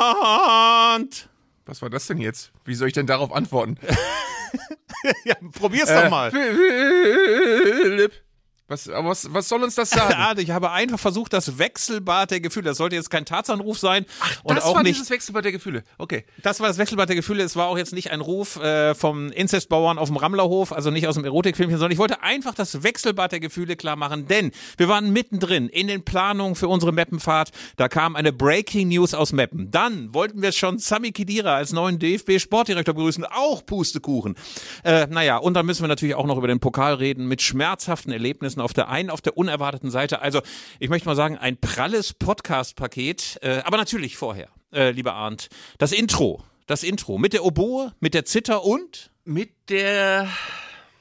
Arndt! Was war das denn jetzt? Wie soll ich denn darauf antworten? ja, probier's doch Äh, mal. Philipp. Was, was, was soll uns das sagen? Ja, ich habe einfach versucht, das Wechselbad der Gefühle, das sollte jetzt kein Tarzanruf sein und das auch war nicht dieses Wechselbad der Gefühle. Okay. Das war das Wechselbad der Gefühle. Es war auch jetzt nicht ein Ruf äh, vom Inzestbauern auf dem Rammlerhof, also nicht aus dem Erotikfilmchen, sondern ich wollte einfach das Wechselbad der Gefühle klar machen, denn wir waren mittendrin in den Planungen für unsere Meppenfahrt. Da kam eine Breaking News aus Meppen. Dann wollten wir schon Sami Khedira als neuen DFB-Sportdirektor begrüßen, auch Pustekuchen. Äh, naja, und dann müssen wir natürlich auch noch über den Pokal reden mit schmerzhaften Erlebnissen auf der einen, auf der unerwarteten Seite. Also ich möchte mal sagen, ein pralles Podcast-Paket, äh, aber natürlich vorher, äh, lieber Arndt, das Intro. Das Intro mit der Oboe, mit der Zither und Mit der.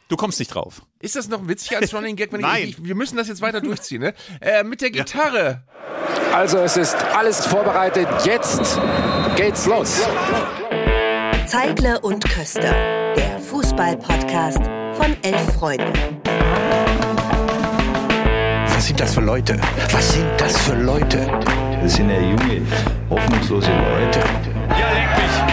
du kommst nicht drauf. Ist das noch witzig als Running Gag? Wenn Nein. Ich, ich, wir müssen das jetzt weiter durchziehen, ne? Äh, mit der Gitarre. Also es ist alles vorbereitet. Jetzt geht's los. Zeigler und Köster, der Fußball-Podcast von elf Freunden. Was sind das für Leute? Was sind das für Leute? Das sind ja junge, hoffnungslose Leute. So,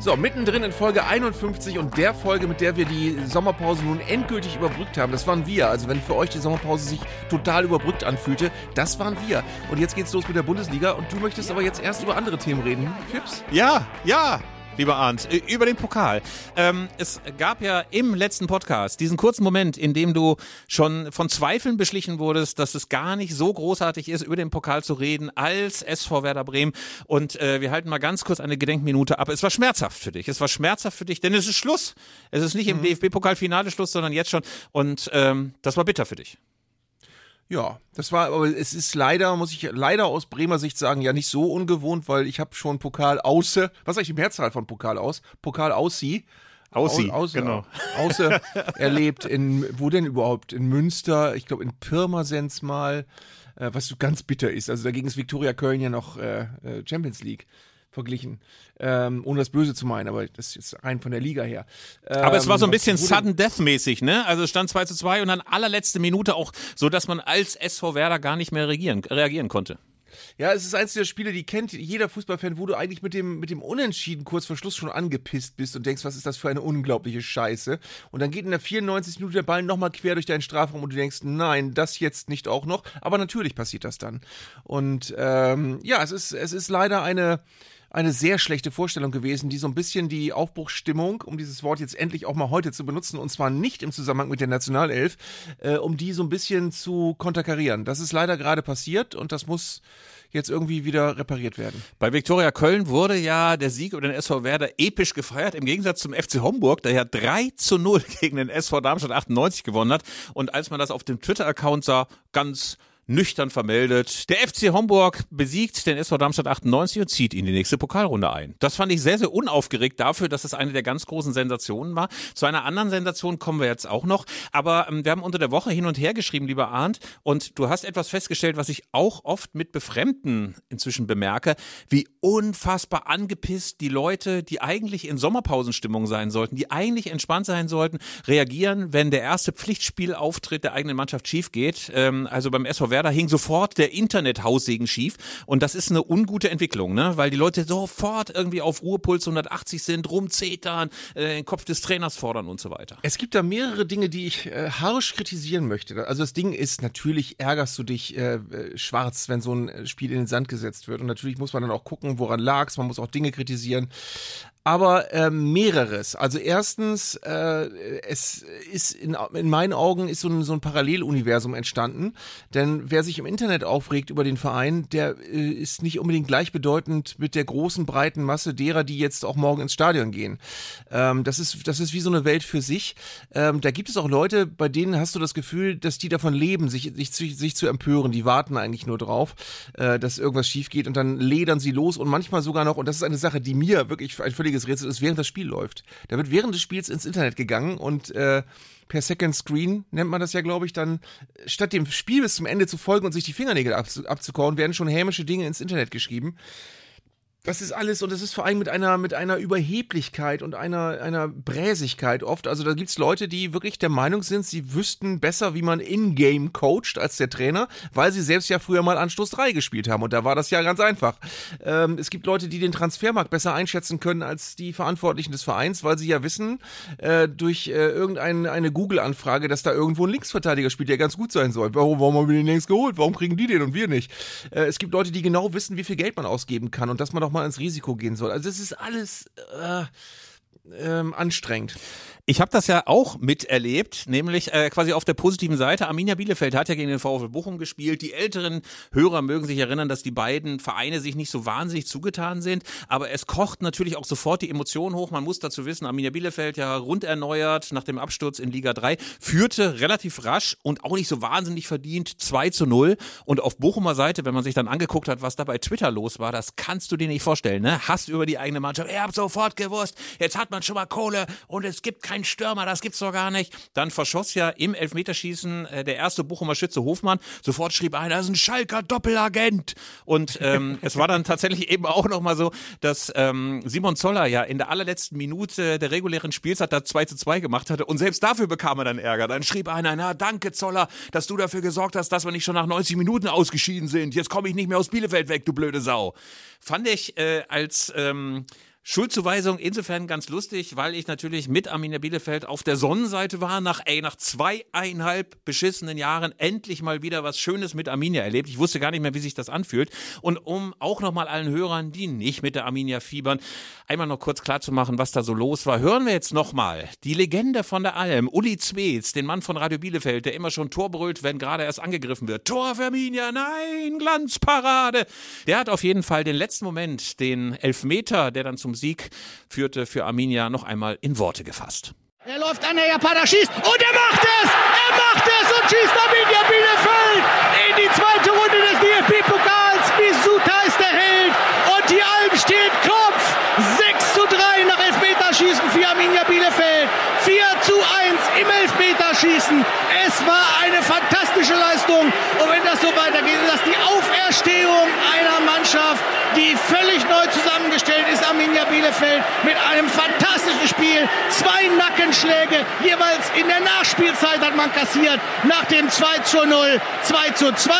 So, mittendrin in Folge 51 und der Folge, mit der wir die Sommerpause nun endgültig überbrückt haben. Das waren wir. Also, wenn für euch die Sommerpause sich total überbrückt anfühlte, das waren wir. Und jetzt geht's los mit der Bundesliga und du möchtest aber jetzt erst über andere Themen reden, Fips? Ja, ja. Lieber Arndt, über den Pokal. Ähm, es gab ja im letzten Podcast diesen kurzen Moment, in dem du schon von Zweifeln beschlichen wurdest, dass es gar nicht so großartig ist, über den Pokal zu reden als SV Werder Bremen. Und äh, wir halten mal ganz kurz eine Gedenkminute ab. Es war schmerzhaft für dich. Es war schmerzhaft für dich, denn es ist Schluss. Es ist nicht im DFB-Pokal-Finale Schluss, sondern jetzt schon. Und ähm, das war bitter für dich. Ja, das war, aber es ist leider, muss ich leider aus Bremer Sicht sagen, ja nicht so ungewohnt, weil ich habe schon Pokal außer, was ist eigentlich die Mehrzahl von Pokal aus? Pokal aussie. Aussie, Au- außer, genau. Außer erlebt in, wo denn überhaupt? In Münster, ich glaube in Pirmasens mal, äh, was so ganz bitter ist. Also dagegen ist Viktoria Köln ja noch äh, äh, Champions League verglichen. Ähm, ohne das Böse zu meinen, aber das ist jetzt rein von der Liga her. Aber es war so ein Ähm, bisschen Sudden Death mäßig, ne? Also es stand 2 zu 2 und dann allerletzte Minute auch so, dass man als SV Werder gar nicht mehr reagieren, reagieren konnte. Ja, es ist eins der Spiele, die kennt jeder Fußballfan, wo du eigentlich mit dem, mit dem Unentschieden kurz vor Schluss schon angepisst bist und denkst, was ist das für eine unglaubliche Scheiße. Und dann geht in der 94. Minute der Ball nochmal quer durch deinen Strafraum und du denkst, nein, das jetzt nicht auch noch. Aber natürlich passiert das dann. Und ähm, ja, es ist, es ist leider eine, eine sehr schlechte Vorstellung gewesen, die so ein bisschen die Aufbruchsstimmung, um dieses Wort jetzt endlich auch mal heute zu benutzen, und zwar nicht im Zusammenhang mit der Nationalelf, äh, um die so ein bisschen zu konterkarieren. Das ist leider gerade passiert und das muss jetzt irgendwie wieder repariert werden. Bei Viktoria Köln wurde ja der Sieg über den SV Werder episch gefeiert, im Gegensatz zum FC Homburg, der ja 3 zu 0 gegen den SV Darmstadt 98 gewonnen hat. Und als man das auf dem Twitter-Account sah, ganz nüchtern vermeldet. Der FC Homburg besiegt den SV Darmstadt 98 und zieht in die nächste Pokalrunde ein. Das fand ich sehr, sehr unaufgeregt dafür, dass es eine der ganz großen Sensationen war. Zu einer anderen Sensation kommen wir jetzt auch noch. Aber ähm, wir haben unter der Woche hin und her geschrieben, lieber Arndt, und du hast etwas festgestellt, was ich auch oft mit Befremden inzwischen bemerke, wie unfassbar angepisst die Leute, die eigentlich in Sommerpausenstimmung sein sollten, die eigentlich entspannt sein sollten, reagieren, wenn der erste Pflichtspielauftritt der eigenen Mannschaft schief geht. Ähm, also beim SV Werder hing sofort der Internethaussegen schief und das ist eine ungute Entwicklung, ne? weil die Leute sofort irgendwie auf Ruhepuls 180 sind, rumzetern, äh, den Kopf des Trainers fordern und so weiter. Es gibt da mehrere Dinge, die ich äh, harsch kritisieren möchte. Also das Ding ist, natürlich ärgerst du dich äh, äh, schwarz, wenn so ein äh, Spiel in den Sand gesetzt wird. Und natürlich muss man dann auch gucken, woran lag's. Man muss auch Dinge kritisieren. Aber äh, mehreres. Also erstens, äh, es ist in, in meinen Augen ist so ein, so ein Paralleluniversum entstanden. Denn wer sich im Internet aufregt über den Verein, der äh, ist nicht unbedingt gleichbedeutend mit der großen, breiten Masse derer, die jetzt auch morgen ins Stadion gehen. Ähm, das, ist, das ist wie so eine Welt für sich. Ähm, da gibt es auch Leute, bei denen hast du das Gefühl, dass die davon leben, sich, sich, sich zu empören. Die warten eigentlich nur drauf, äh, dass irgendwas schief geht und dann ledern sie los und manchmal sogar noch, und das ist eine Sache, die mir wirklich ein völliges Rätsel ist, während das Spiel läuft. Da wird während des Spiels ins Internet gegangen und äh, per Second Screen nennt man das ja, glaube ich, dann statt dem Spiel bis zum Ende zu folgen und sich die Fingernägel abzu abzukauen, werden schon hämische Dinge ins Internet geschrieben. Das ist alles und es ist vor allem mit einer, mit einer Überheblichkeit und einer, einer Bräsigkeit oft. Also da gibt's Leute, die wirklich der Meinung sind, sie wüssten besser, wie man in-game coacht als der Trainer, weil sie selbst ja früher mal Anstoß 3 gespielt haben und da war das ja ganz einfach. Ähm, es gibt Leute, die den Transfermarkt besser einschätzen können als die Verantwortlichen des Vereins, weil sie ja wissen, äh, durch äh, irgendeine eine Google-Anfrage, dass da irgendwo ein Linksverteidiger spielt, der ganz gut sein soll. Warum, warum haben wir den längst geholt? Warum kriegen die den und wir nicht? Äh, es gibt Leute, die genau wissen, wie viel Geld man ausgeben kann und dass man doch mal ins Risiko gehen soll. Also es ist alles äh, ähm, anstrengend. Ich habe das ja auch miterlebt, nämlich äh, quasi auf der positiven Seite. Arminia Bielefeld hat ja gegen den VfL Bochum gespielt. Die älteren Hörer mögen sich erinnern, dass die beiden Vereine sich nicht so wahnsinnig zugetan sind, aber es kocht natürlich auch sofort die Emotionen hoch. Man muss dazu wissen, Arminia Bielefeld ja rund erneuert nach dem Absturz in Liga 3, führte relativ rasch und auch nicht so wahnsinnig verdient 2 zu 0. Und auf Bochumer Seite, wenn man sich dann angeguckt hat, was da bei Twitter los war, das kannst du dir nicht vorstellen. Ne? Hast über die eigene Mannschaft, ihr habt sofort gewusst, jetzt hat man schon mal Kohle und es gibt kein ein Stürmer, das gibt's doch gar nicht. Dann verschoss ja im Elfmeterschießen äh, der erste Bochumer Schütze Hofmann. Sofort schrieb einer, das ist ein Schalker Doppelagent. Und ähm, es war dann tatsächlich eben auch nochmal so, dass ähm, Simon Zoller ja in der allerletzten Minute der regulären Spielzeit da 2 zu 2 gemacht hatte. Und selbst dafür bekam er dann Ärger. Dann schrieb einer, na danke Zoller, dass du dafür gesorgt hast, dass wir nicht schon nach 90 Minuten ausgeschieden sind. Jetzt komme ich nicht mehr aus Bielefeld weg, du blöde Sau. Fand ich äh, als ähm, Schuldzuweisung insofern ganz lustig, weil ich natürlich mit Arminia Bielefeld auf der Sonnenseite war, nach, ey, nach zweieinhalb beschissenen Jahren endlich mal wieder was Schönes mit Arminia erlebt. Ich wusste gar nicht mehr, wie sich das anfühlt. Und um auch nochmal allen Hörern, die nicht mit der Arminia fiebern, einmal noch kurz klarzumachen, was da so los war, hören wir jetzt nochmal die Legende von der Alm, Uli Zweetz, den Mann von Radio Bielefeld, der immer schon Tor brüllt, wenn gerade erst angegriffen wird. Tor für Arminia, nein, Glanzparade. Der hat auf jeden Fall den letzten Moment, den Elfmeter, der dann zum Sieg führte für Arminia, noch einmal in Worte gefasst. Er läuft an, der Japaner schießt und er macht es! Er macht es und schießt Arminia Bielefeld in die zweite Runde des DFB-Pokals. Misuta ist der Held und die Alm steht Kopf. 6 zu 3 nach Elfmeterschießen für Arminia Bielefeld. 4 zu 1 im Elfmeterschießen. Es war eine fantastische Leistung. Und wenn das so weitergeht, ist das die Auferstehung einer Mannschaft, die völlig neu zusammengestellt ist, Arminia Bielefeld, mit einem fantastischen Spiel. Zwei Nackenschläge, jeweils in der Nachspielzeit hat man kassiert, nach dem 2 zu 0, 2 zu 2.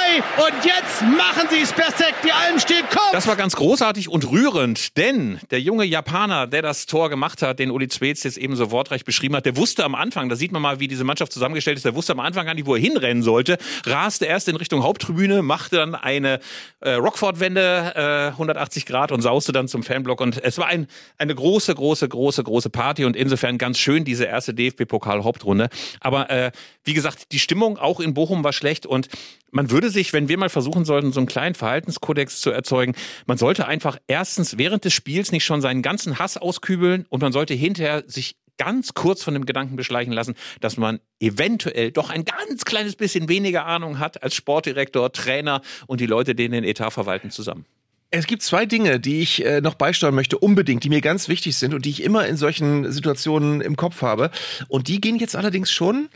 Und jetzt machen sie es perfekt. Die Alm steht Kopf. Das war ganz großartig und rührend, denn der junge Japaner, der das Tor gemacht hat, den Uli Zweetz jetzt eben so wortreich beschrieben hat, der wusste am Anfang, da sieht man mal, wie diese Mannschaft zusammengestellt ist, der wusste am Anfang gar nicht, wo er hinrennen sollte, raste erst in Richtung Haupttribüne, machte dann eine äh, Rockford-Wende, äh, 180 Grad und sauste dann zum Fanblock und es war ein, eine große, große, große, große Party und insofern ganz schön diese erste DFB-Pokal-Hauptrunde. Aber äh, wie gesagt, die Stimmung auch in Bochum war schlecht und man würde sich, wenn wir mal versuchen sollten, so einen kleinen Verhaltenskodex zu erzeugen, man sollte einfach erstens während des Spiels nicht schon seinen ganzen Hass auskübeln und man sollte hinterher sich ganz kurz von dem Gedanken beschleichen lassen, dass man eventuell doch ein ganz kleines bisschen weniger Ahnung hat als Sportdirektor, Trainer und die Leute, die den Etat verwalten, zusammen. Es gibt zwei Dinge, die ich äh, noch beisteuern möchte, unbedingt, die mir ganz wichtig sind und die ich immer in solchen Situationen im Kopf habe. Und die gehen jetzt allerdings schon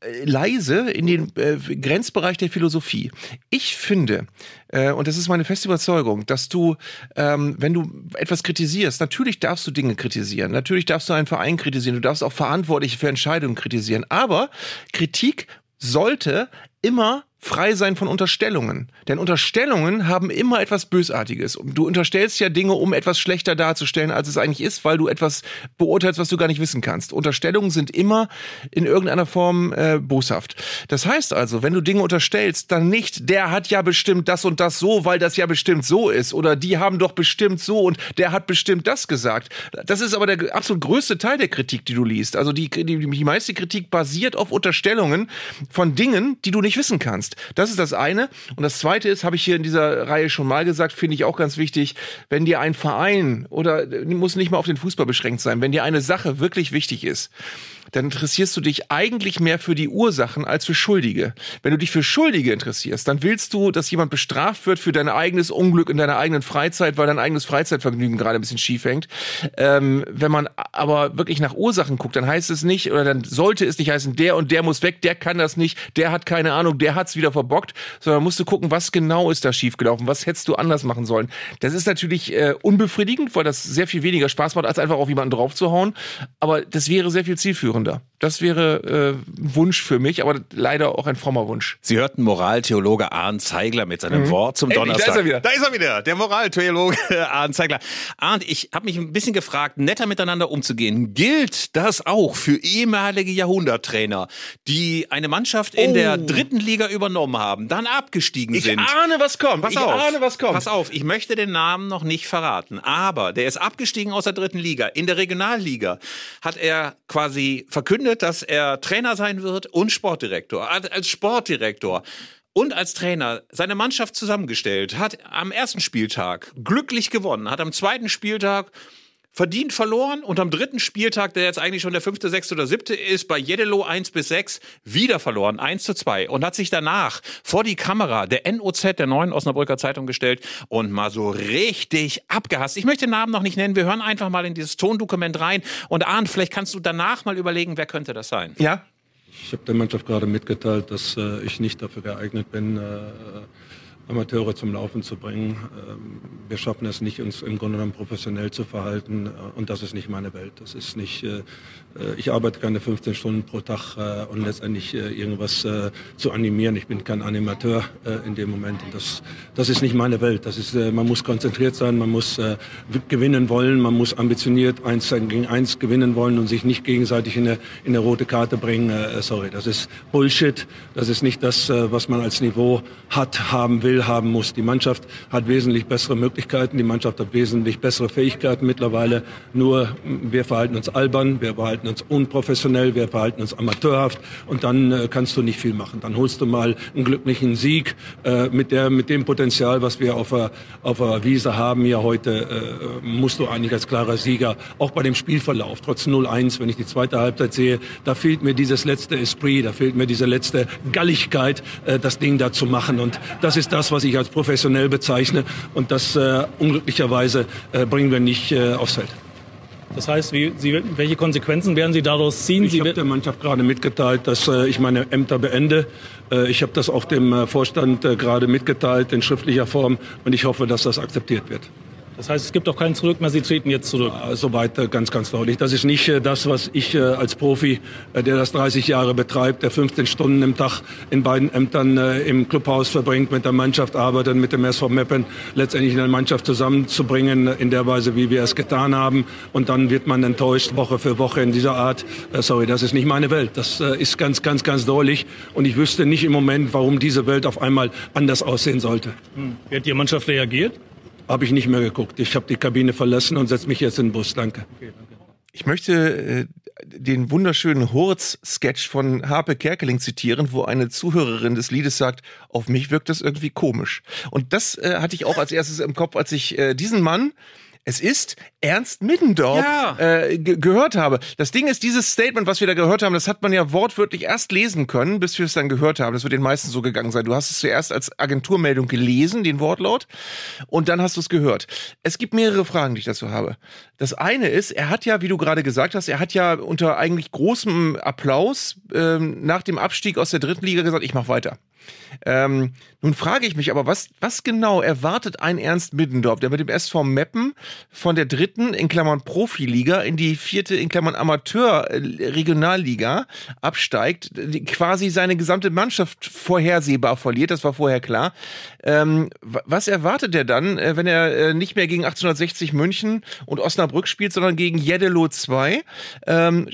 äh, leise in den äh, Grenzbereich der Philosophie. Ich finde, äh, und das ist meine feste Überzeugung, dass du, ähm, wenn du etwas kritisierst, natürlich darfst du Dinge kritisieren, natürlich darfst du einen Verein kritisieren, du darfst auch Verantwortliche für Entscheidungen kritisieren, aber Kritik sollte immer frei sein von Unterstellungen. Denn Unterstellungen haben immer etwas Bösartiges. Du unterstellst ja Dinge, um etwas schlechter darzustellen, als es eigentlich ist, weil du etwas beurteilst, was du gar nicht wissen kannst. Unterstellungen sind immer in irgendeiner Form äh, boshaft. Das heißt also, wenn du Dinge unterstellst, dann nicht, der hat ja bestimmt das und das so, weil das ja bestimmt so ist. Oder die haben doch bestimmt so und der hat bestimmt das gesagt. Das ist aber der absolut größte Teil der Kritik, die du liest. Also die, die, die meiste Kritik basiert auf Unterstellungen von Dingen, die du nicht wissen kannst. Das ist das eine. Und das zweite ist, habe ich hier in dieser Reihe schon mal gesagt, finde ich auch ganz wichtig, wenn dir ein Verein oder muss nicht mal auf den Fußball beschränkt sein, wenn dir eine Sache wirklich wichtig ist, dann interessierst du dich eigentlich mehr für die Ursachen als für Schuldige. Wenn du dich für Schuldige interessierst, dann willst du, dass jemand bestraft wird für dein eigenes Unglück in deiner eigenen Freizeit, weil dein eigenes Freizeitvergnügen gerade ein bisschen schief hängt. Ähm, wenn man aber wirklich nach Ursachen guckt, dann heißt es nicht, oder dann sollte es nicht heißen, der und der muss weg, der kann das nicht, der hat keine Ahnung, der hat's wieder verbockt, sondern musst du gucken, was genau ist da schiefgelaufen, was hättest du anders machen sollen. Das ist natürlich äh, unbefriedigend, weil das sehr viel weniger Spaß macht, als einfach auf jemanden draufzuhauen. Aber das wäre sehr viel zielführender. Das wäre äh, ein Wunsch für mich, aber leider auch ein frommer Wunsch. Sie hörten Moraltheologe Arndt Zeigler mit seinem Wort zum Endlich, Donnerstag. da ist er wieder. Da ist er wieder, der Moraltheologe Arndt Zeigler. Arndt, ich habe mich ein bisschen gefragt, netter miteinander umzugehen. Gilt das auch für ehemalige Jahrhunderttrainer, die eine Mannschaft in Oh. der dritten Liga übernommen haben, dann abgestiegen Ich sind? ahne, was kommt. Pass ich auf, ahne, was kommt. pass auf, ich möchte den Namen noch nicht verraten, aber der ist abgestiegen aus der dritten Liga. In der Regionalliga hat er quasi verkündet, dass er Trainer sein wird und Sportdirektor. Als Sportdirektor und als Trainer seine Mannschaft zusammengestellt, hat am ersten Spieltag glücklich gewonnen, hat am zweiten Spieltag verdient verloren und am dritten Spieltag, der jetzt eigentlich schon der fünfte, sechste oder siebte ist, bei Jeddelo 1 bis 6 wieder verloren, 1 zu 2 und hat sich danach vor die Kamera der NOZ, der neuen Osnabrücker Zeitung gestellt und mal so richtig abgehasst. Ich möchte den Namen noch nicht nennen, wir hören einfach mal in dieses Tondokument rein und Arndt, vielleicht kannst du danach mal überlegen, wer könnte das sein? Ja, Ich habe der Mannschaft gerade mitgeteilt, dass äh, ich nicht dafür geeignet bin, äh, Amateure zum Laufen zu bringen. Ähm, wir schaffen es nicht, uns im Grunde genommen professionell zu verhalten. Äh, und das ist nicht meine Welt. Das ist nicht, äh, äh, ich arbeite keine 15 Stunden pro Tag und letztendlich irgendwas zu animieren. Ich bin kein Animateur in dem Moment. Und das, das ist nicht meine Welt. Das ist, man muss konzentriert sein, man muss gewinnen wollen, man muss ambitioniert eins gegen eins gewinnen wollen und sich nicht gegenseitig in eine, in eine rote Karte bringen. Sorry, das ist Bullshit. Das ist nicht das, was man als Niveau hat, haben will, haben muss. Die Mannschaft hat wesentlich bessere Möglichkeiten, die Mannschaft hat wesentlich bessere Fähigkeiten mittlerweile. Nur wir verhalten uns albern, wir verhalten uns unprofessionell, wir verhalten uns amateurhaft und dann äh, kannst du nicht viel machen. Dann holst du mal einen glücklichen Sieg äh, mit, der, mit dem Potenzial, was wir auf der, auf der Wiese haben hier heute, äh, musst du eigentlich als klarer Sieger, auch bei dem Spielverlauf, trotz 0-1, wenn ich die zweite Halbzeit sehe, da fehlt mir dieses letzte Esprit, da fehlt mir diese letzte Galligkeit, äh, das Ding da zu machen. Und das ist das, was ich als professionell bezeichne. Und das äh, unglücklicherweise äh, bringen wir nicht äh, aufs Feld. Das heißt, wie, Sie, welche Konsequenzen werden Sie daraus ziehen? Ich habe der Mannschaft gerade mitgeteilt, dass äh, ich meine Ämter beende. Äh, ich habe das auch dem äh, Vorstand äh, gerade mitgeteilt in schriftlicher Form und ich hoffe, dass das akzeptiert wird. Das heißt, es gibt auch kein Zurück mehr. Sie treten jetzt zurück. Äh, Soweit äh, ganz, ganz deutlich. Das ist nicht äh, das, was ich äh, als Profi, der das 30 Jahre betreibt, der 15 Stunden im Tag in beiden Ämtern im Clubhaus verbringt, mit der Mannschaft arbeitet, mit dem SV Meppen, letztendlich eine Mannschaft zusammenzubringen, in der Weise, wie wir es getan haben. Und dann wird man enttäuscht, Woche für Woche in dieser Art. Sorry, das ist nicht meine Welt. Das ist ganz, ganz, ganz deutlich. Und ich wüsste nicht im Moment, warum diese Welt auf einmal anders aussehen sollte. Wie hat die Mannschaft reagiert? Habe ich nicht mehr geguckt. Ich habe die Kabine verlassen und setze mich jetzt in den Bus. Danke. Ich möchte äh, den wunderschönen Hurz-Sketch von Harpe Kerkeling zitieren, wo eine Zuhörerin des Liedes sagt, auf mich wirkt das irgendwie komisch. Und das äh, hatte ich auch als erstes im Kopf, als ich äh, diesen Mann es ist Ernst Middendorf Ja. äh, ge gehört habe. Das Ding ist, dieses Statement, was wir da gehört haben, das hat man ja wortwörtlich erst lesen können, bis wir es dann gehört haben. Das wird den meisten so gegangen sein. Du hast es zuerst als Agenturmeldung gelesen, den Wortlaut, und dann hast du es gehört. Es gibt mehrere Fragen, die ich dazu habe. Das eine ist, er hat ja, wie du gerade gesagt hast, er hat ja unter eigentlich großem Applaus ähm, nach dem Abstieg aus der dritten Liga gesagt, ich mach weiter. Ähm, nun frage ich mich aber, was, was genau erwartet ein Ernst Middendorf, der mit dem SV Meppen von der dritten, in Klammern Profiliga, in die vierte, in Klammern Amateur-Regionalliga absteigt, die quasi seine gesamte Mannschaft vorhersehbar verliert, das war vorher klar. Ähm, wa- was erwartet er dann, äh, wenn er äh, nicht mehr gegen 1860 München und Osnabrück spielt, sondern gegen Jeddelo 2? Ähm,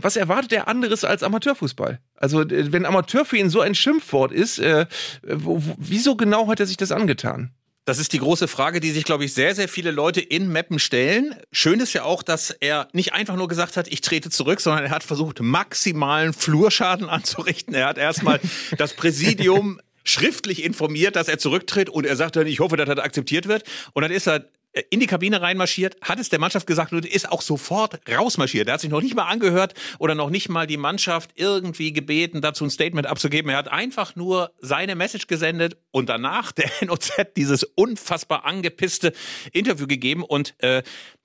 was erwartet er anderes als Amateurfußball? Also, äh, wenn Amateur für ihn so ein Schimpfwort ist, äh, wo, wieso genau hat er sich das angetan? Das ist die große Frage, die sich, glaube ich, sehr, sehr viele Leute in Meppen stellen. Schön ist ja auch, dass er nicht einfach nur gesagt hat, ich trete zurück, sondern er hat versucht, maximalen Flurschaden anzurichten. Er hat erstmal das Präsidium schriftlich informiert, dass er zurücktritt und er sagt dann, ich hoffe, dass das akzeptiert wird. Und dann ist er in die Kabine reinmarschiert, hat es der Mannschaft gesagt und ist auch sofort rausmarschiert. Er hat sich noch nicht mal angehört oder noch nicht mal die Mannschaft irgendwie gebeten, dazu ein Statement abzugeben. Er hat einfach nur seine Message gesendet und danach der NOZ dieses unfassbar angepisste Interview gegeben und äh,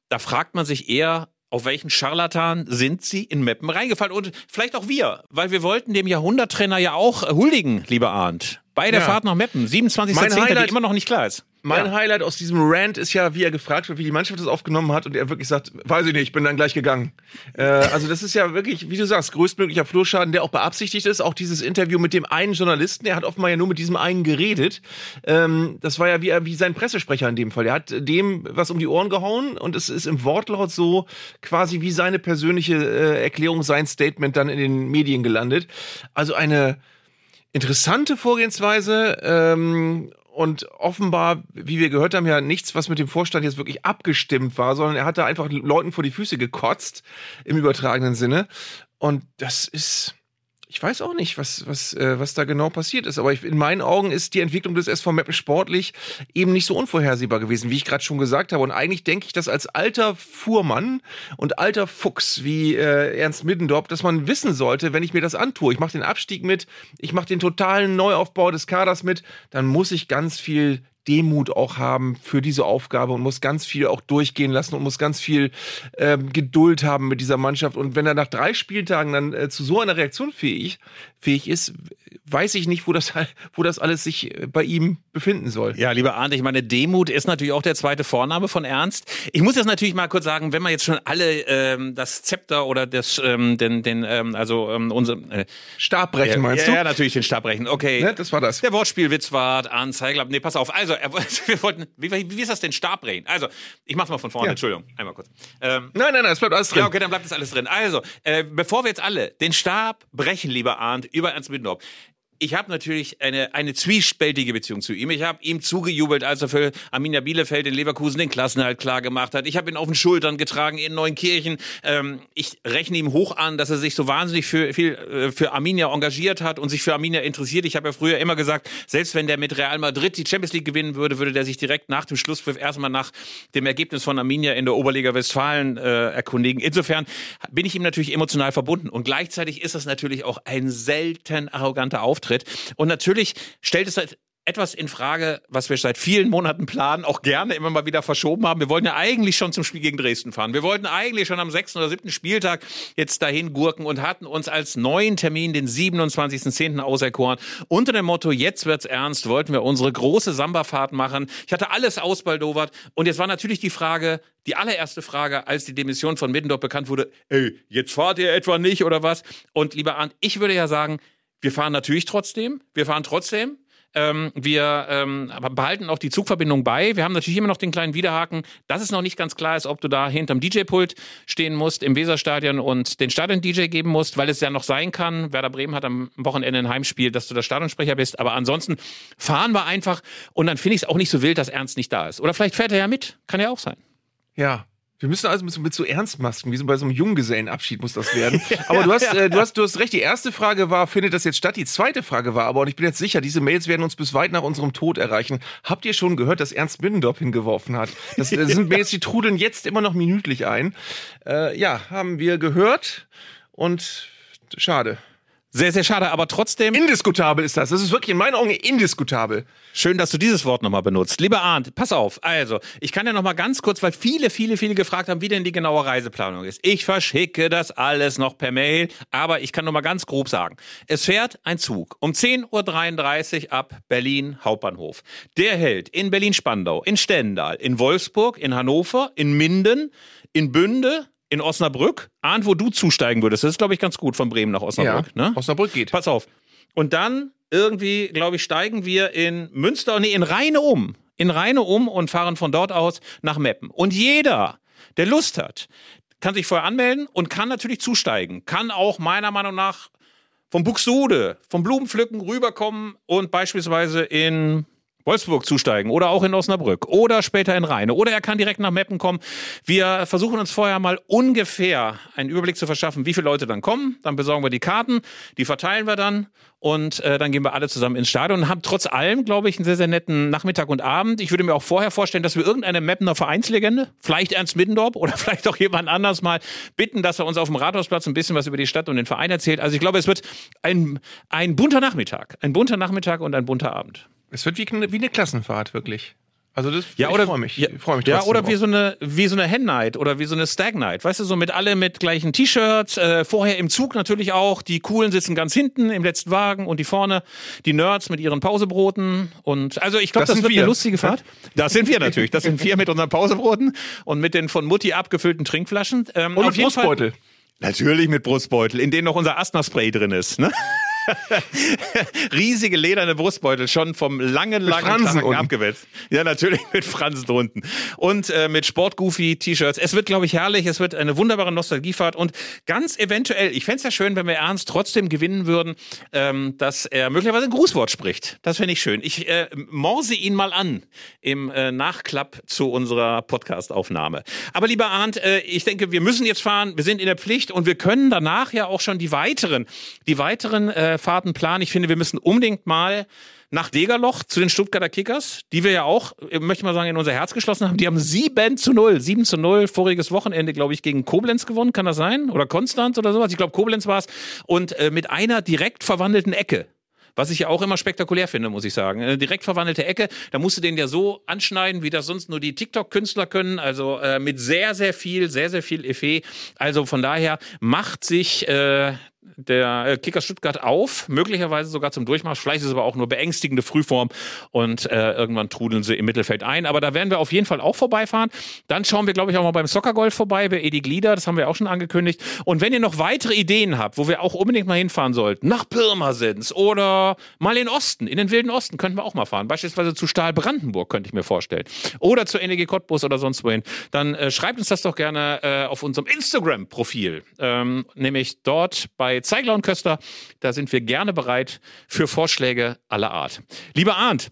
da fragt man sich eher, auf welchen Scharlatan sind sie in Meppen reingefallen? Und vielleicht auch wir, weil wir wollten dem Jahrhunderttrainer ja auch huldigen, lieber Arndt. Bei der Ja. Fahrt nach Meppen, 27.10., Highlight- die immer noch nicht klar ist. Mein Ja. Highlight aus diesem Rant ist ja, wie er gefragt wird, wie die Mannschaft das aufgenommen hat und er wirklich sagt, weiß ich nicht, ich bin dann gleich gegangen. Äh, also das ist ja wirklich, wie du sagst, größtmöglicher Flohschaden, der auch beabsichtigt ist. Auch dieses Interview mit dem einen Journalisten, der hat offenbar ja nur mit diesem einen geredet. Ähm, das war ja wie, er- wie sein Pressesprecher in dem Fall. Der hat dem was um die Ohren gehauen und es ist im Wortlaut so quasi wie seine persönliche äh, Erklärung, sein Statement dann in den Medien gelandet. Also eine interessante Vorgehensweise ähm, und offenbar, wie wir gehört haben, ja nichts, was mit dem Vorstand jetzt wirklich abgestimmt war, sondern er hat da einfach Leuten vor die Füße gekotzt im übertragenen Sinne. Und das ist, ich weiß auch nicht, was, was, äh, was da genau passiert ist. Aber ich, in meinen Augen ist die Entwicklung des SV Meppen sportlich eben nicht so unvorhersehbar gewesen, wie ich gerade schon gesagt habe. Und eigentlich denke ich, dass als alter Fuhrmann und alter Fuchs wie äh, Ernst Middendorf, dass man wissen sollte, wenn ich mir das antue, ich mache den Abstieg mit, ich mache den totalen Neuaufbau des Kaders mit, dann muss ich ganz viel Demut auch haben für diese Aufgabe und muss ganz viel auch durchgehen lassen und muss ganz viel ähm, Geduld haben mit dieser Mannschaft. Und wenn er nach drei Spieltagen dann äh, zu so einer Reaktion fähig, fähig ist, weiß ich nicht, wo das, wo das alles sich äh, bei ihm befinden soll. Ja, lieber Arndt, ich meine, Demut ist natürlich auch der zweite Vorname von Ernst. Ich muss jetzt natürlich mal kurz sagen, wenn man jetzt schon alle ähm, das Zepter oder das, ähm, den, den, ähm, also ähm, unser äh, Stabbrechen, ja, meinst ja, du? Ja, natürlich den Stabbrechen. Okay. Ne, das war das. Der Wortspielwitz war Anzeige. Nee, pass auf. Also, er, wir wollten, wie, wie ist das denn Stabbrechen? Also, ich mach's mal von vorne. Ja. Entschuldigung, einmal kurz. Ähm, Nein, nein, nein, es bleibt alles drin. ja, okay, dann bleibt das alles drin. Also, äh, bevor wir jetzt alle den Stab brechen, lieber Arndt, über Ernst Middendorf. Ich habe natürlich eine, eine zwiespältige Beziehung zu ihm. Ich habe ihm zugejubelt, als er für Arminia Bielefeld in Leverkusen den Klassenerhalt klar gemacht hat. Ich habe ihn auf den Schultern getragen in Neunkirchen. Ähm, ich rechne ihm hoch an, dass er sich so wahnsinnig für, viel äh, für Arminia engagiert hat und sich für Arminia interessiert. Ich habe ja früher immer gesagt, selbst wenn der mit Real Madrid die Champions League gewinnen würde, würde der sich direkt nach dem Schlusspfiff erstmal nach dem Ergebnis von Arminia in der Oberliga Westfalen äh, erkundigen. Insofern bin ich ihm natürlich emotional verbunden und gleichzeitig ist das natürlich auch ein selten arroganter Auftritt und natürlich stellt es halt etwas in Frage, was wir seit vielen Monaten planen, auch gerne immer mal wieder verschoben haben. Wir wollten ja eigentlich schon zum Spiel gegen Dresden fahren. Wir wollten eigentlich schon am sechsten oder siebten Spieltag jetzt dahin gurken und hatten uns als neuen Termin den 27.10. auserkoren. Unter dem Motto, jetzt wird's ernst, wollten wir unsere große Samba-Fahrt machen. Ich hatte alles ausbaldowert und jetzt war natürlich die Frage, die allererste Frage, als die Demission von Middendorf bekannt wurde, ey, jetzt fahrt ihr etwa nicht oder was? Und lieber Arndt, ich würde ja sagen, wir fahren natürlich trotzdem. Wir fahren trotzdem. Ähm, wir ähm, behalten auch die Zugverbindung bei. Wir haben natürlich immer noch den kleinen Widerhaken, dass es noch nicht ganz klar ist, ob du da hinterm DJ-Pult stehen musst im Weserstadion und den Stadion-DJ geben musst, weil es ja noch sein kann, Werder Bremen hat am Wochenende ein Heimspiel, dass du der Stadionsprecher bist. Aber ansonsten fahren wir einfach und dann finde ich es auch nicht so wild, dass Ernst nicht da ist. Oder vielleicht fährt er ja mit. Kann ja auch sein. Ja. Wir müssen also mit, so- mit so Ernstmasken, wie so bei so einem Junggesellenabschied muss das werden. Aber du hast, äh, du hast, du hast recht. Die erste Frage war, findet das jetzt statt? Die zweite Frage war aber, und ich bin jetzt sicher, diese Mails werden uns bis weit nach unserem Tod erreichen. Habt ihr schon gehört, dass Ernst Middendorf hingeworfen hat? Das äh, sind Mails, die trudeln jetzt immer noch minütlich ein. Äh, ja, haben wir gehört und schade. Sehr, sehr schade, aber trotzdem. Indiskutabel ist das. Das ist wirklich in meinen Augen indiskutabel. Schön, dass du dieses Wort nochmal benutzt. Lieber Arndt, pass auf. Also, ich kann ja nochmal ganz kurz, weil viele, viele, viele gefragt haben, wie denn die genaue Reiseplanung ist. Ich verschicke das alles noch per Mail, aber ich kann nochmal ganz grob sagen. Es fährt ein Zug um 10.33 Uhr ab Berlin Hauptbahnhof. Der hält in Berlin-Spandau, in Stendal, in Wolfsburg, in Hannover, in Minden, in Bünde, in Osnabrück. Arndt, wo du zusteigen würdest. Das ist, glaube ich, ganz gut von Bremen nach Osnabrück. ne? Osnabrück geht. Pass auf. Und dann irgendwie, glaube ich, steigen wir in Münster, nee, in Rheine um. In Rheine um und fahren von dort aus nach Meppen. Und jeder, der Lust hat, kann sich vorher anmelden und kann natürlich zusteigen. Kann auch meiner Meinung nach vom Buxtehude, vom Blumenpflücken rüberkommen und beispielsweise in Wolfsburg zusteigen oder auch in Osnabrück oder später in Rheine oder er kann direkt nach Meppen kommen. Wir versuchen uns vorher mal ungefähr einen Überblick zu verschaffen, wie viele Leute dann kommen. Dann besorgen wir die Karten, die verteilen wir dann und äh, dann gehen wir alle zusammen ins Stadion und haben trotz allem, glaube ich, einen sehr, sehr netten Nachmittag und Abend. Ich würde mir auch vorher vorstellen, dass wir irgendeine Mappener Vereinslegende, vielleicht Ernst Middendorf oder vielleicht auch jemand anders mal bitten, dass er uns auf dem Rathausplatz ein bisschen was über die Stadt und den Verein erzählt. Also ich glaube, es wird ein, ein bunter Nachmittag. Ein bunter Nachmittag und ein bunter Abend. Es wird wie, wie eine Klassenfahrt, wirklich. Also das, Ja, ich oder- freue mich. Ja, ich freu mich Ja, oder drauf. wie so eine wie so eine Hen Night oder wie so eine Stag Night, weißt du, so mit alle mit gleichen T-Shirts, äh, vorher im Zug natürlich auch, die coolen sitzen ganz hinten im letzten Wagen und die vorne die Nerds mit ihren Pausebroten und also ich glaube, Das das, wird wir. eine lustige Fahrt. Das sind wir natürlich, das sind wir mit unseren Pausebroten und mit den von Mutti abgefüllten Trinkflaschen. Ähm, Und auf mit jeden Fall- Brustbeutel. Natürlich mit Brustbeutel, in denen noch unser Asthma-Spray drin ist. Ne? Riesige lederne Brustbeutel, schon vom langen, langen Fransen unten. abgewetzt. Ja, natürlich mit Fransen drunten. Und äh, mit Sportgoofy-T-Shirts. Es wird, glaube ich, herrlich. Es wird eine wunderbare Nostalgiefahrt. Und ganz eventuell, ich fände es ja schön, wenn wir Ernst trotzdem gewinnen würden, ähm, dass er möglicherweise ein Grußwort spricht. Das fände ich schön. Ich äh, morse ihn mal an im äh, Nachklapp zu unserer Podcast-Aufnahme. Aber lieber Arndt, äh, ich denke, wir müssen jetzt fahren. Wir sind in der Pflicht und wir können danach ja auch schon die weiteren, die weiteren äh, Fahrten planen. Ich finde, wir müssen unbedingt mal nach Degerloch zu den Stuttgarter Kickers, die wir ja auch, äh, möchte ich mal sagen, in unser Herz geschlossen haben. Die haben 7 zu 0, 7 zu 0 voriges Wochenende, glaube ich, gegen Koblenz gewonnen. Kann das sein? Oder Konstanz oder sowas? Ich glaube, Koblenz war es. Und äh, mit einer direkt verwandelten Ecke. Was ich ja auch immer spektakulär finde, muss ich sagen. Eine direkt verwandelte Ecke, da musst du den ja so anschneiden, wie das sonst nur die TikTok-Künstler können. Also äh, mit sehr, sehr viel, sehr, sehr viel Effet. Also von daher macht sich äh, der äh, Kicker Stuttgart auf, möglicherweise sogar zum Durchmarsch. Vielleicht ist es aber auch nur beängstigende Frühform und äh, irgendwann trudeln sie im Mittelfeld ein. Aber da werden wir auf jeden Fall auch vorbeifahren. Dann schauen wir, glaube ich, auch mal beim Soccergolf vorbei, bei Edi Glieder. Das haben wir auch schon angekündigt. Und wenn ihr noch weitere Ideen habt, wo wir auch unbedingt mal hinfahren sollten, nach Pirmasens oder mal in Osten, in den wilden Osten könnten wir auch mal fahren. Beispielsweise zu Stahl Brandenburg könnte ich mir vorstellen. Oder zur NEG Cottbus oder sonst wohin. Dann äh, schreibt uns das doch gerne äh, auf unserem Instagram-Profil. Ähm, nämlich dort bei Zeigler und Köster. Da sind wir gerne bereit für Vorschläge aller Art. Lieber Arndt,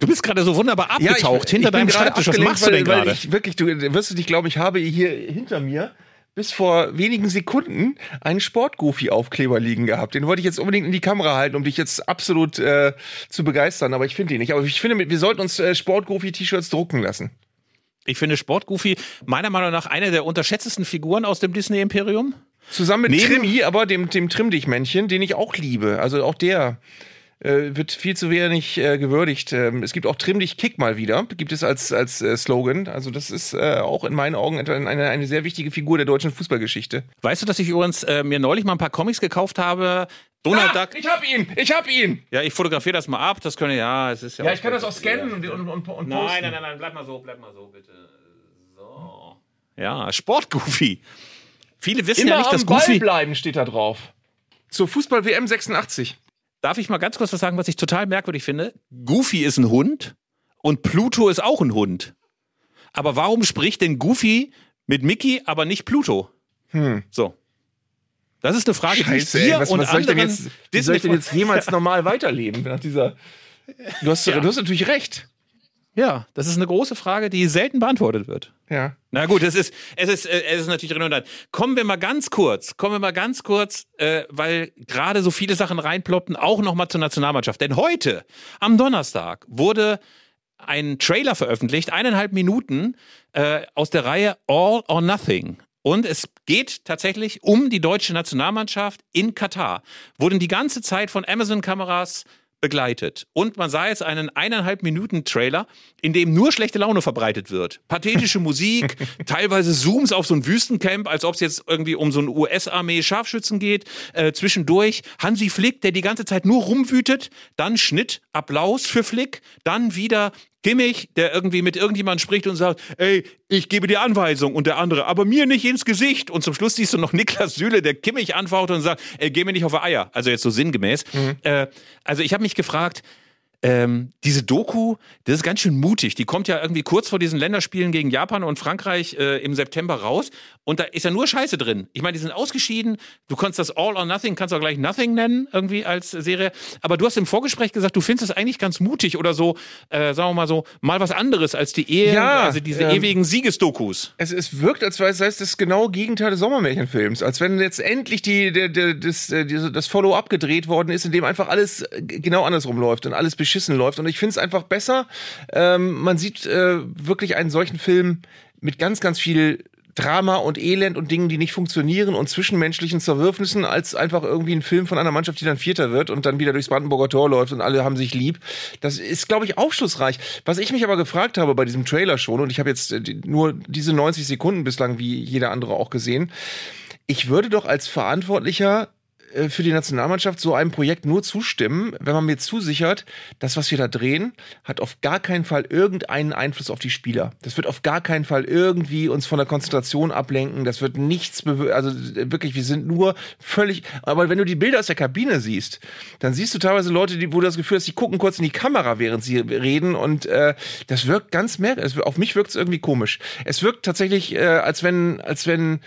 du bist gerade so wunderbar abgetaucht hinter bin deinem Schreibtisch. Was machst du denn gerade? Ich wirklich, du wirst du nicht glauben, ich habe hier hinter mir bis vor wenigen Sekunden einen Sportgoofy-Aufkleber liegen gehabt. Den wollte ich jetzt unbedingt in die Kamera halten, um dich jetzt absolut äh, zu begeistern, aber ich finde ihn nicht. Aber ich finde, wir sollten uns äh, Sportgoofy-T-Shirts drucken lassen. Ich finde Sportgoofy meiner Meinung nach eine der unterschätztesten Figuren aus dem Disney-Imperium. Zusammen mit Neben- Trimmy, aber dem, dem Trimm-Dich-Männchen, den ich auch liebe. Also auch der äh, wird viel zu wenig äh, gewürdigt. Ähm, es gibt auch Trimm dich, kick mal wieder, gibt es als, als äh, Slogan. Also das ist äh, auch in meinen Augen eine, eine, sehr wichtige Figur der deutschen Fußballgeschichte. Weißt du, dass ich übrigens äh, mir neulich mal ein paar Comics gekauft habe? Donald Ah, Duck. ich hab ihn! Ich hab ihn! Ja, ich fotografiere das mal ab. Das können ja, es ist ja. Ja, ich kann das auch scannen und, und, und, und Nein, posten. nein, nein, nein, bleib mal so, bleib mal so, bitte. So. Ja, Sportgoofy. Viele wissen ja Immer nicht, dass am Ball Goofy. bleiben steht da drauf. Zur Fußball-WM 86. Darf ich mal ganz kurz was sagen, was ich total merkwürdig finde? Goofy ist ein Hund und Pluto ist auch ein Hund. Aber warum spricht denn Goofy mit Mickey, aber nicht Pluto? Hm. So. Das ist eine Frage, die ich Scheiße, dir ey, was, und was soll ich denn anderen jetzt, wie soll ich denn jetzt jemals normal weiterleben nach dieser. Du hast, Ja. du hast natürlich recht. Ja, das ist eine große Frage, die selten beantwortet wird. Ja. Na gut, es ist, es ist, äh, es ist natürlich redundant. Kommen wir mal ganz kurz, kommen wir mal ganz kurz, äh, weil gerade so viele Sachen reinploppten, auch nochmal zur Nationalmannschaft. Denn heute, am Donnerstag, wurde ein Trailer veröffentlicht, eineinhalb Minuten äh, aus der Reihe All or Nothing. Und es geht tatsächlich um die deutsche Nationalmannschaft in Katar. Wurden die ganze Zeit von Amazon-Kameras begleitet. Und man sah jetzt einen eineinhalb Minuten Trailer, in dem nur schlechte Laune verbreitet wird. Pathetische Musik, teilweise Zooms auf so ein Wüstencamp, als ob es jetzt irgendwie um so ein US-Armee-Scharfschützen geht. Äh, zwischendurch Hansi Flick, der die ganze Zeit nur rumwütet. Dann Schnitt, Applaus für Flick. Dann wieder Kimmich, der irgendwie mit irgendjemandem spricht und sagt, ey, ich gebe dir Anweisung und der andere, aber mir nicht ins Gesicht. Und zum Schluss siehst du noch Niklas Süle, der Kimmich antwortet und sagt, ey, geh mir nicht auf die Eier. Also jetzt so sinngemäß. Äh, also ich habe mich gefragt, ähm, diese Doku, das ist ganz schön mutig. Die kommt ja irgendwie kurz vor diesen Länderspielen gegen Japan und Frankreich äh, im September raus. Und da ist ja nur Scheiße drin. Ich meine, die sind ausgeschieden. Du kannst das All or Nothing, kannst auch gleich Nothing nennen, irgendwie als Serie. Aber du hast im Vorgespräch gesagt, du findest das eigentlich ganz mutig oder so, äh, sagen wir mal so, mal was anderes als die Ehe, Ja, also diese ähm, ewigen Siegesdokus. Es, es wirkt, als sei es das genaue Gegenteil des Sommermärchenfilms. Als wenn jetzt endlich die, der, der, das, äh, diese- das Follow-up gedreht worden ist, in dem einfach alles äh, genau andersrum läuft und alles beschissen läuft. Und ich finde es einfach besser. Ähm, man sieht äh, wirklich einen solchen Film mit ganz, ganz viel Drama und Elend und Dingen, die nicht funktionieren und zwischenmenschlichen Zerwürfnissen, als einfach irgendwie ein Film von einer Mannschaft, die dann Vierter wird und dann wieder durchs Brandenburger Tor läuft und alle haben sich lieb. Das ist, glaube ich, aufschlussreich. Was ich mich aber gefragt habe bei diesem Trailer schon, und ich habe jetzt äh, nur diese 90 Sekunden bislang wie jeder andere auch gesehen, ich würde doch als Verantwortlicher für die Nationalmannschaft so einem Projekt nur zustimmen, wenn man mir zusichert, das, was wir da drehen, hat auf gar keinen Fall irgendeinen Einfluss auf die Spieler. Das wird auf gar keinen Fall irgendwie uns von der Konzentration ablenken. Das wird nichts bewirken. Also äh, wirklich, wir sind nur völlig. Aber wenn du die Bilder aus der Kabine siehst, dann siehst du teilweise Leute, die, wo du das Gefühl hast, die gucken kurz in die Kamera, während sie reden. Und äh, das wirkt ganz merkwürdig. Auf mich wirkt es irgendwie komisch. Es wirkt tatsächlich, äh, als wenn, als wenn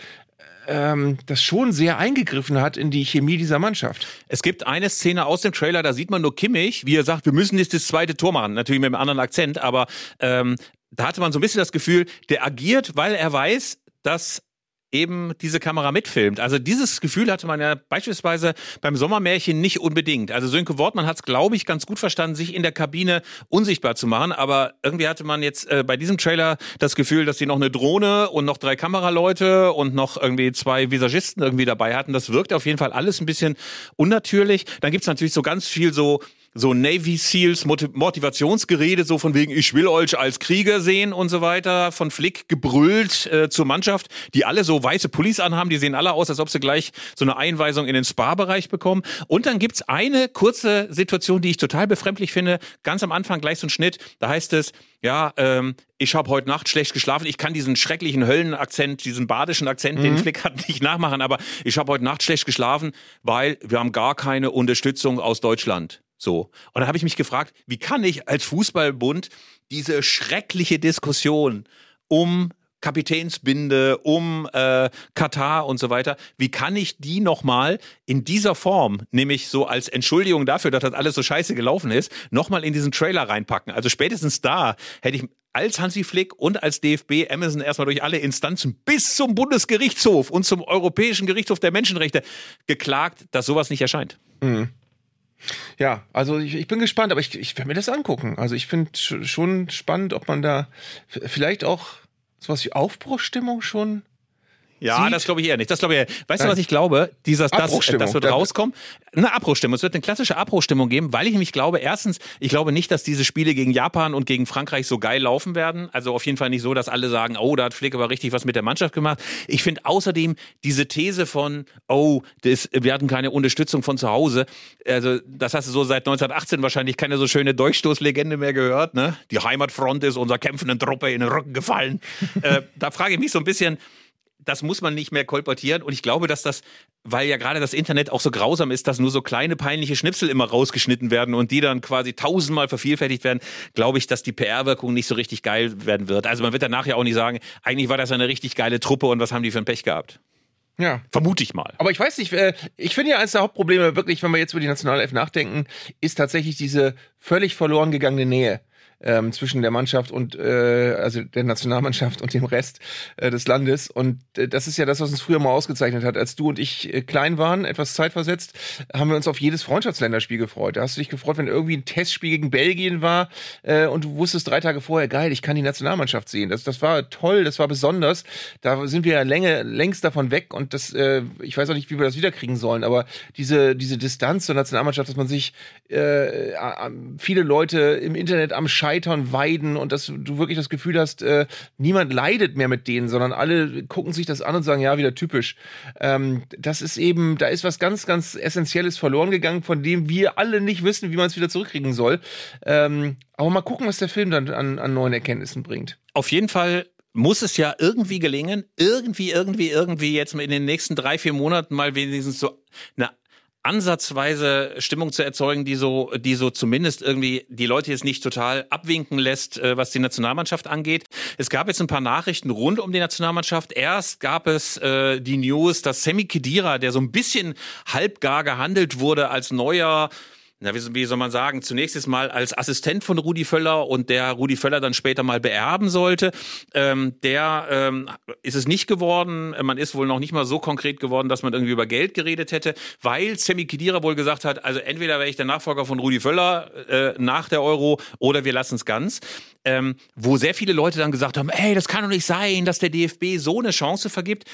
ähm, das schon sehr eingegriffen hat in die Chemie dieser Mannschaft. Es gibt eine Szene aus dem Trailer, da sieht man nur Kimmich, wie er sagt, wir müssen jetzt das zweite Tor machen. Natürlich mit einem anderen Akzent, aber ähm, da hatte man so ein bisschen das Gefühl, der agiert, weil er weiß, dass eben diese Kamera mitfilmt. Also dieses Gefühl hatte man ja beispielsweise beim Sommermärchen nicht unbedingt. Also Sönke Wortmann hat es, glaube ich, ganz gut verstanden, sich in der Kabine unsichtbar zu machen. Aber irgendwie hatte man jetzt äh, bei diesem Trailer das Gefühl, dass sie noch eine Drohne und noch drei Kameraleute und noch irgendwie zwei Visagisten irgendwie dabei hatten. Das wirkt auf jeden Fall alles ein bisschen unnatürlich. Dann gibt's natürlich so ganz viel so so Navy Seals Moti- Motivationsgerede, so von wegen, ich will euch als Krieger sehen und so weiter, von Flick gebrüllt äh, zur Mannschaft, die alle so weiße Pullis anhaben, die sehen alle aus, als ob sie gleich so eine Einweisung in den Spa-Bereich bekommen. Und dann gibt's eine kurze Situation, die ich total befremdlich finde, ganz am Anfang gleich so ein Schnitt, da heißt es, ja, ähm, ich habe heute Nacht schlecht geschlafen. Ich kann diesen schrecklichen Höllenakzent, diesen badischen Akzent, den Flick hat, nicht nachmachen, aber ich habe heute Nacht schlecht geschlafen, weil wir haben gar keine Unterstützung aus Deutschland. So. Und dann habe ich mich gefragt, wie kann ich als Fußballbund diese schreckliche Diskussion um Kapitänsbinde, um äh, Katar und so weiter, wie kann ich die nochmal in dieser Form, nämlich so als Entschuldigung dafür, dass das alles so scheiße gelaufen ist, nochmal in diesen Trailer reinpacken? Also spätestens da hätte ich als Hansi Flick und als DFB Amazon erstmal durch alle Instanzen bis zum Bundesgerichtshof und zum Europäischen Gerichtshof der Menschenrechte geklagt, dass sowas nicht erscheint. Ja, also ich, ich bin gespannt, aber ich, ich werde mir das angucken. Also ich finde sch- schon spannend, ob man da vielleicht auch sowas wie Aufbruchstimmung schon. Ja, Sieht- das glaube ich eher nicht. Das glaube ich eher. Weißt du, Nein. was ich glaube? Dieses, das, Abbruchstimmung. das wird rauskommen. Eine Abbruchstimmung. Es wird eine klassische Abbruchstimmung geben, weil ich nämlich glaube, erstens, ich glaube nicht, dass diese Spiele gegen Japan und gegen Frankreich so geil laufen werden. Also auf jeden Fall nicht so, dass alle sagen, oh, da hat Flick aber richtig was mit der Mannschaft gemacht. Ich finde außerdem diese These von, oh, das, wir hatten keine Unterstützung von zu Hause. Also das hast du so seit 1918 wahrscheinlich keine so schöne Durchstoßlegende mehr gehört. Ne? Die Heimatfront ist unserer kämpfenden Truppe in den Rücken gefallen. äh, da frage ich mich so ein bisschen, das muss man nicht mehr kolportieren. Und ich glaube, dass das, weil ja gerade das Internet auch so grausam ist, dass nur so kleine peinliche Schnipsel immer rausgeschnitten werden und die dann quasi tausendmal vervielfältigt werden, glaube ich, dass die PR-Wirkung nicht so richtig geil werden wird. Also man wird danach ja auch nicht sagen, eigentlich war das eine richtig geile Truppe und was haben die für ein Pech gehabt. Ja. Vermute ich mal. Aber ich weiß nicht, äh, ich finde ja eines der Hauptprobleme wirklich, wenn wir jetzt über die Nationalelf nachdenken, ist tatsächlich diese völlig verloren gegangene Nähe. Ähm, zwischen der Mannschaft und äh, also der Nationalmannschaft und dem Rest äh, des Landes und äh, das ist ja das, was uns früher mal ausgezeichnet hat. Als du und ich äh, klein waren, etwas zeitversetzt, haben wir uns auf jedes Freundschaftsländerspiel gefreut. Da hast du dich gefreut, wenn irgendwie ein Testspiel gegen Belgien war äh, und du wusstest drei Tage vorher, geil, ich kann die Nationalmannschaft sehen. Das, das war toll, das war besonders. Da sind wir ja länge, längst davon weg und das, äh, ich weiß auch nicht, wie wir das wiederkriegen sollen, aber diese, diese Distanz zur Nationalmannschaft, dass man sich äh, viele Leute im Internet am Scheitern weiden und dass du wirklich das Gefühl hast, äh, niemand leidet mehr mit denen, sondern alle gucken sich das an und sagen, ja, wieder typisch. Ähm, das ist eben, da ist was ganz, ganz Essentielles verloren gegangen, von dem wir alle nicht wissen, wie man es wieder zurückkriegen soll. Ähm, aber mal gucken, was der Film dann an, an neuen Erkenntnissen bringt. Auf jeden Fall muss es ja irgendwie gelingen, irgendwie, irgendwie, irgendwie jetzt in den nächsten drei, vier Monaten mal wenigstens so eine ansatzweise Stimmung zu erzeugen, die so, die so zumindest irgendwie die Leute jetzt nicht total abwinken lässt, äh, was die Nationalmannschaft angeht. Es gab jetzt ein paar Nachrichten rund um die Nationalmannschaft. Erst gab es äh, die News, dass Sammy Kedira, der so ein bisschen halbgar gehandelt wurde als neuer na, wie, wie soll man sagen, zunächst ist mal als Assistent von Rudi Völler und der Rudi Völler dann später mal beerben sollte. Ähm, der ähm, ist es nicht geworden. Man ist wohl noch nicht mal so konkret geworden, dass man irgendwie über Geld geredet hätte, weil Sammy Kedira wohl gesagt hat, also entweder wäre ich der Nachfolger von Rudi Völler äh, nach der Euro oder wir lassen es ganz. Ähm, wo sehr viele Leute dann gesagt haben, ey, das kann doch nicht sein, dass der DFB so eine Chance vergibt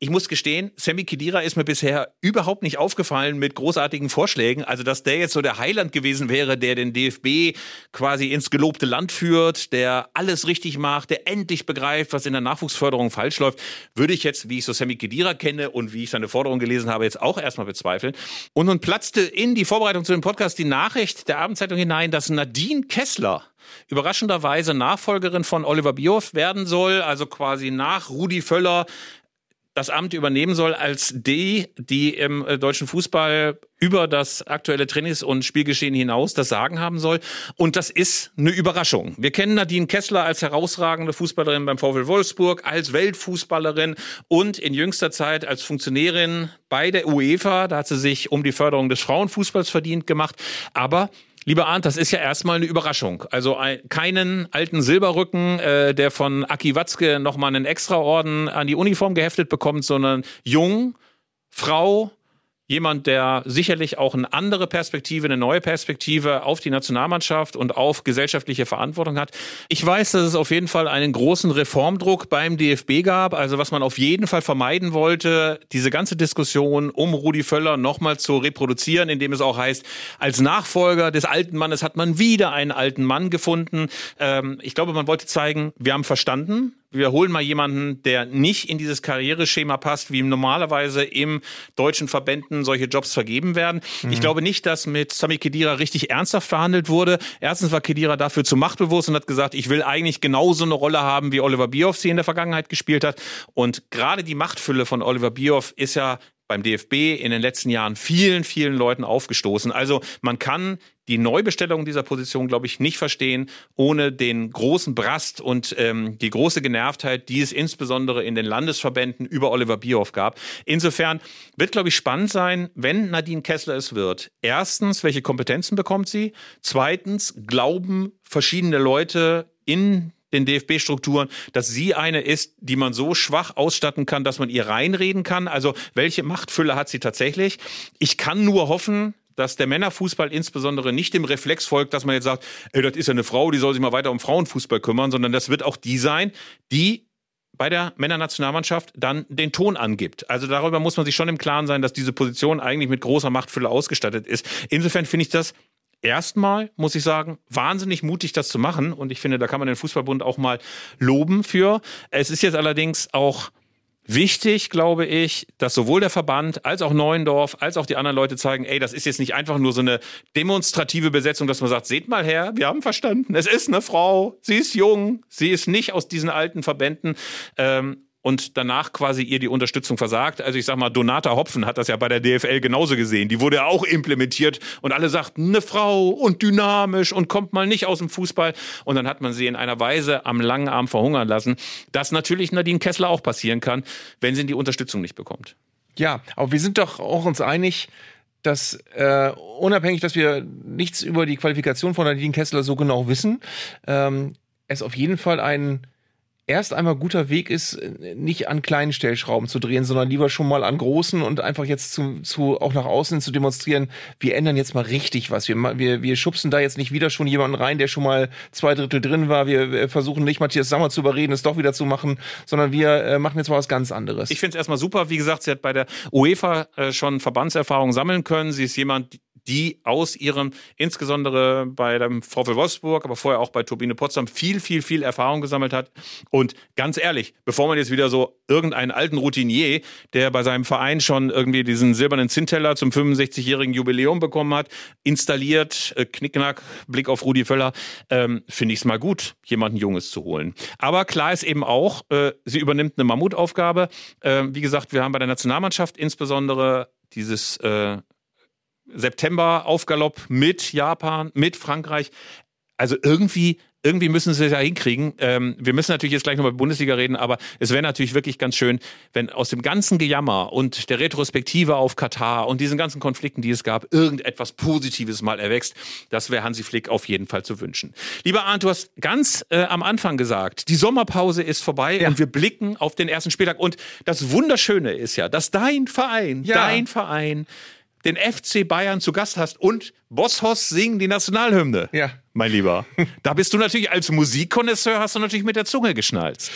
ich muss gestehen, Sammy Kedira ist mir bisher überhaupt nicht aufgefallen mit großartigen Vorschlägen. Also, dass der jetzt so der Heiland gewesen wäre, der den DFB quasi ins gelobte Land führt, der alles richtig macht, der endlich begreift, was in der Nachwuchsförderung falsch läuft, würde ich jetzt, wie ich so Sammy Kedira kenne und wie ich seine Forderung gelesen habe, jetzt auch erstmal bezweifeln. Und nun platzte in die Vorbereitung zu dem Podcast die Nachricht der Abendzeitung hinein, dass Nadine Kessler überraschenderweise Nachfolgerin von Oliver Bierhoff werden soll, also quasi nach Rudi Völler das Amt übernehmen soll als die, die im äh, deutschen Fußball über das aktuelle Trainings- und Spielgeschehen hinaus das Sagen haben soll. Und das ist eine Überraschung. Wir kennen Nadine Kessler als herausragende Fußballerin beim VfL Wolfsburg, als Weltfußballerin und in jüngster Zeit als Funktionärin bei der UEFA. Da hat sie sich um die Förderung des Frauenfußballs verdient gemacht. Aber Lieber Arndt, das ist ja erstmal eine Überraschung. Also ein, keinen alten Silberrücken, äh, der von Aki Watzke nochmal einen Extraorden an die Uniform geheftet bekommt, sondern jung, Frau, jemand, der sicherlich auch eine andere Perspektive, eine neue Perspektive auf die Nationalmannschaft und auf gesellschaftliche Verantwortung hat. Ich weiß, dass es auf jeden Fall einen großen Reformdruck beim DFB gab. Also was man auf jeden Fall vermeiden wollte, diese ganze Diskussion um Rudi Völler nochmal zu reproduzieren, indem es auch heißt, als Nachfolger des alten Mannes hat man wieder einen alten Mann gefunden. Ähm, ich glaube, man wollte zeigen, wir haben verstanden, wir holen mal jemanden, der nicht in dieses Karriereschema passt, wie normalerweise im deutschen Verbänden solche Jobs vergeben werden. Mhm. Ich glaube nicht, dass mit Sami Kedira richtig ernsthaft verhandelt wurde. Erstens war Kedira dafür zu machtbewusst und hat gesagt, ich will eigentlich genauso eine Rolle haben, wie Oliver Bierhoff sie in der Vergangenheit gespielt hat. Und gerade die Machtfülle von Oliver Bierhoff ist ja beim DFB in den letzten Jahren vielen, vielen Leuten aufgestoßen. Also man kann die Neubestellung dieser Position, glaube ich, nicht verstehen, ohne den großen Brast und ähm, die große Genervtheit, die es insbesondere in den Landesverbänden über Oliver Bierhoff gab. Insofern wird, glaube ich, spannend sein, wenn Nadine Kessler es wird. Erstens, welche Kompetenzen bekommt sie? Zweitens, glauben verschiedene Leute in den DFB-Strukturen, dass sie eine ist, die man so schwach ausstatten kann, dass man ihr reinreden kann. Also welche Machtfülle hat sie tatsächlich? Ich kann nur hoffen, dass der Männerfußball insbesondere nicht dem Reflex folgt, dass man jetzt sagt, ey, das ist ja eine Frau, die soll sich mal weiter um Frauenfußball kümmern, sondern das wird auch die sein, die bei der Männernationalmannschaft dann den Ton angibt. Also darüber muss man sich schon im Klaren sein, dass diese Position eigentlich mit großer Machtfülle ausgestattet ist. Insofern finde ich das erstmal, muss ich sagen, wahnsinnig mutig, das zu machen. Und ich finde, da kann man den Fußballbund auch mal loben für. Es ist jetzt allerdings auch wichtig, glaube ich, dass sowohl der Verband als auch Neuendorf als auch die anderen Leute zeigen, ey, das ist jetzt nicht einfach nur so eine demonstrative Besetzung, dass man sagt, seht mal her, wir haben verstanden, es ist eine Frau, sie ist jung, sie ist nicht aus diesen alten Verbänden. Ähm, und danach quasi ihr die Unterstützung versagt. Also ich sag mal, Donata Hopfen hat das ja bei der DFL genauso gesehen. Die wurde ja auch implementiert und alle sagten, eine Frau und dynamisch und kommt mal nicht aus dem Fußball. Und dann hat man sie in einer Weise am langen Arm verhungern lassen, dass natürlich Nadine Kessler auch passieren kann, wenn sie die Unterstützung nicht bekommt. Ja, aber wir sind doch auch uns einig, dass äh, unabhängig, dass wir nichts über die Qualifikation von Nadine Kessler so genau wissen, ähm, es auf jeden Fall ein erst einmal guter Weg ist, nicht an kleinen Stellschrauben zu drehen, sondern lieber schon mal an großen und einfach jetzt zu, zu auch nach außen zu demonstrieren, wir ändern jetzt mal richtig was. Wir, wir, wir schubsen da jetzt nicht wieder schon jemanden rein, der schon mal zwei Drittel drin war. Wir versuchen nicht Matthias Sammer zu überreden, es doch wieder zu machen, sondern wir äh, machen jetzt mal was ganz anderes. Ich finde es erstmal super. Wie gesagt, sie hat bei der UEFA äh, schon Verbandserfahrung sammeln können. Sie ist jemand, die aus ihrem, insbesondere bei dem VfL Wolfsburg, aber vorher auch bei Turbine Potsdam, viel, viel, viel Erfahrung gesammelt hat. Und ganz ehrlich, bevor man jetzt wieder so irgendeinen alten Routinier, der bei seinem Verein schon irgendwie diesen silbernen Zinnteller zum 65-jährigen Jubiläum bekommen hat, installiert, äh, Knickknack, Blick auf Rudi Völler, ähm, finde ich es mal gut, jemanden Junges zu holen. Aber klar ist eben auch, äh, sie übernimmt eine Mammutaufgabe. Äh, wie gesagt, wir haben bei der Nationalmannschaft insbesondere dieses äh, September auf Galopp mit Japan, mit Frankreich. Also irgendwie irgendwie müssen sie es ja hinkriegen. Ähm, wir müssen natürlich jetzt gleich nochmal Bundesliga reden, aber es wäre natürlich wirklich ganz schön, wenn aus dem ganzen Gejammer und der Retrospektive auf Katar und diesen ganzen Konflikten, die es gab, irgendetwas Positives mal erwächst. Das wäre Hansi Flick auf jeden Fall zu wünschen. Lieber Arndt, du hast ganz äh, am Anfang gesagt, die Sommerpause ist vorbei Ja. und wir blicken auf den ersten Spieltag. Und das Wunderschöne ist ja, dass dein Verein, Ja. dein Verein den FC Bayern zu Gast hast und Bosshaus singen die Nationalhymne. Ja. Mein Lieber. Da bist du natürlich als Musikkonnoisseur hast du natürlich mit der Zunge geschnalzt.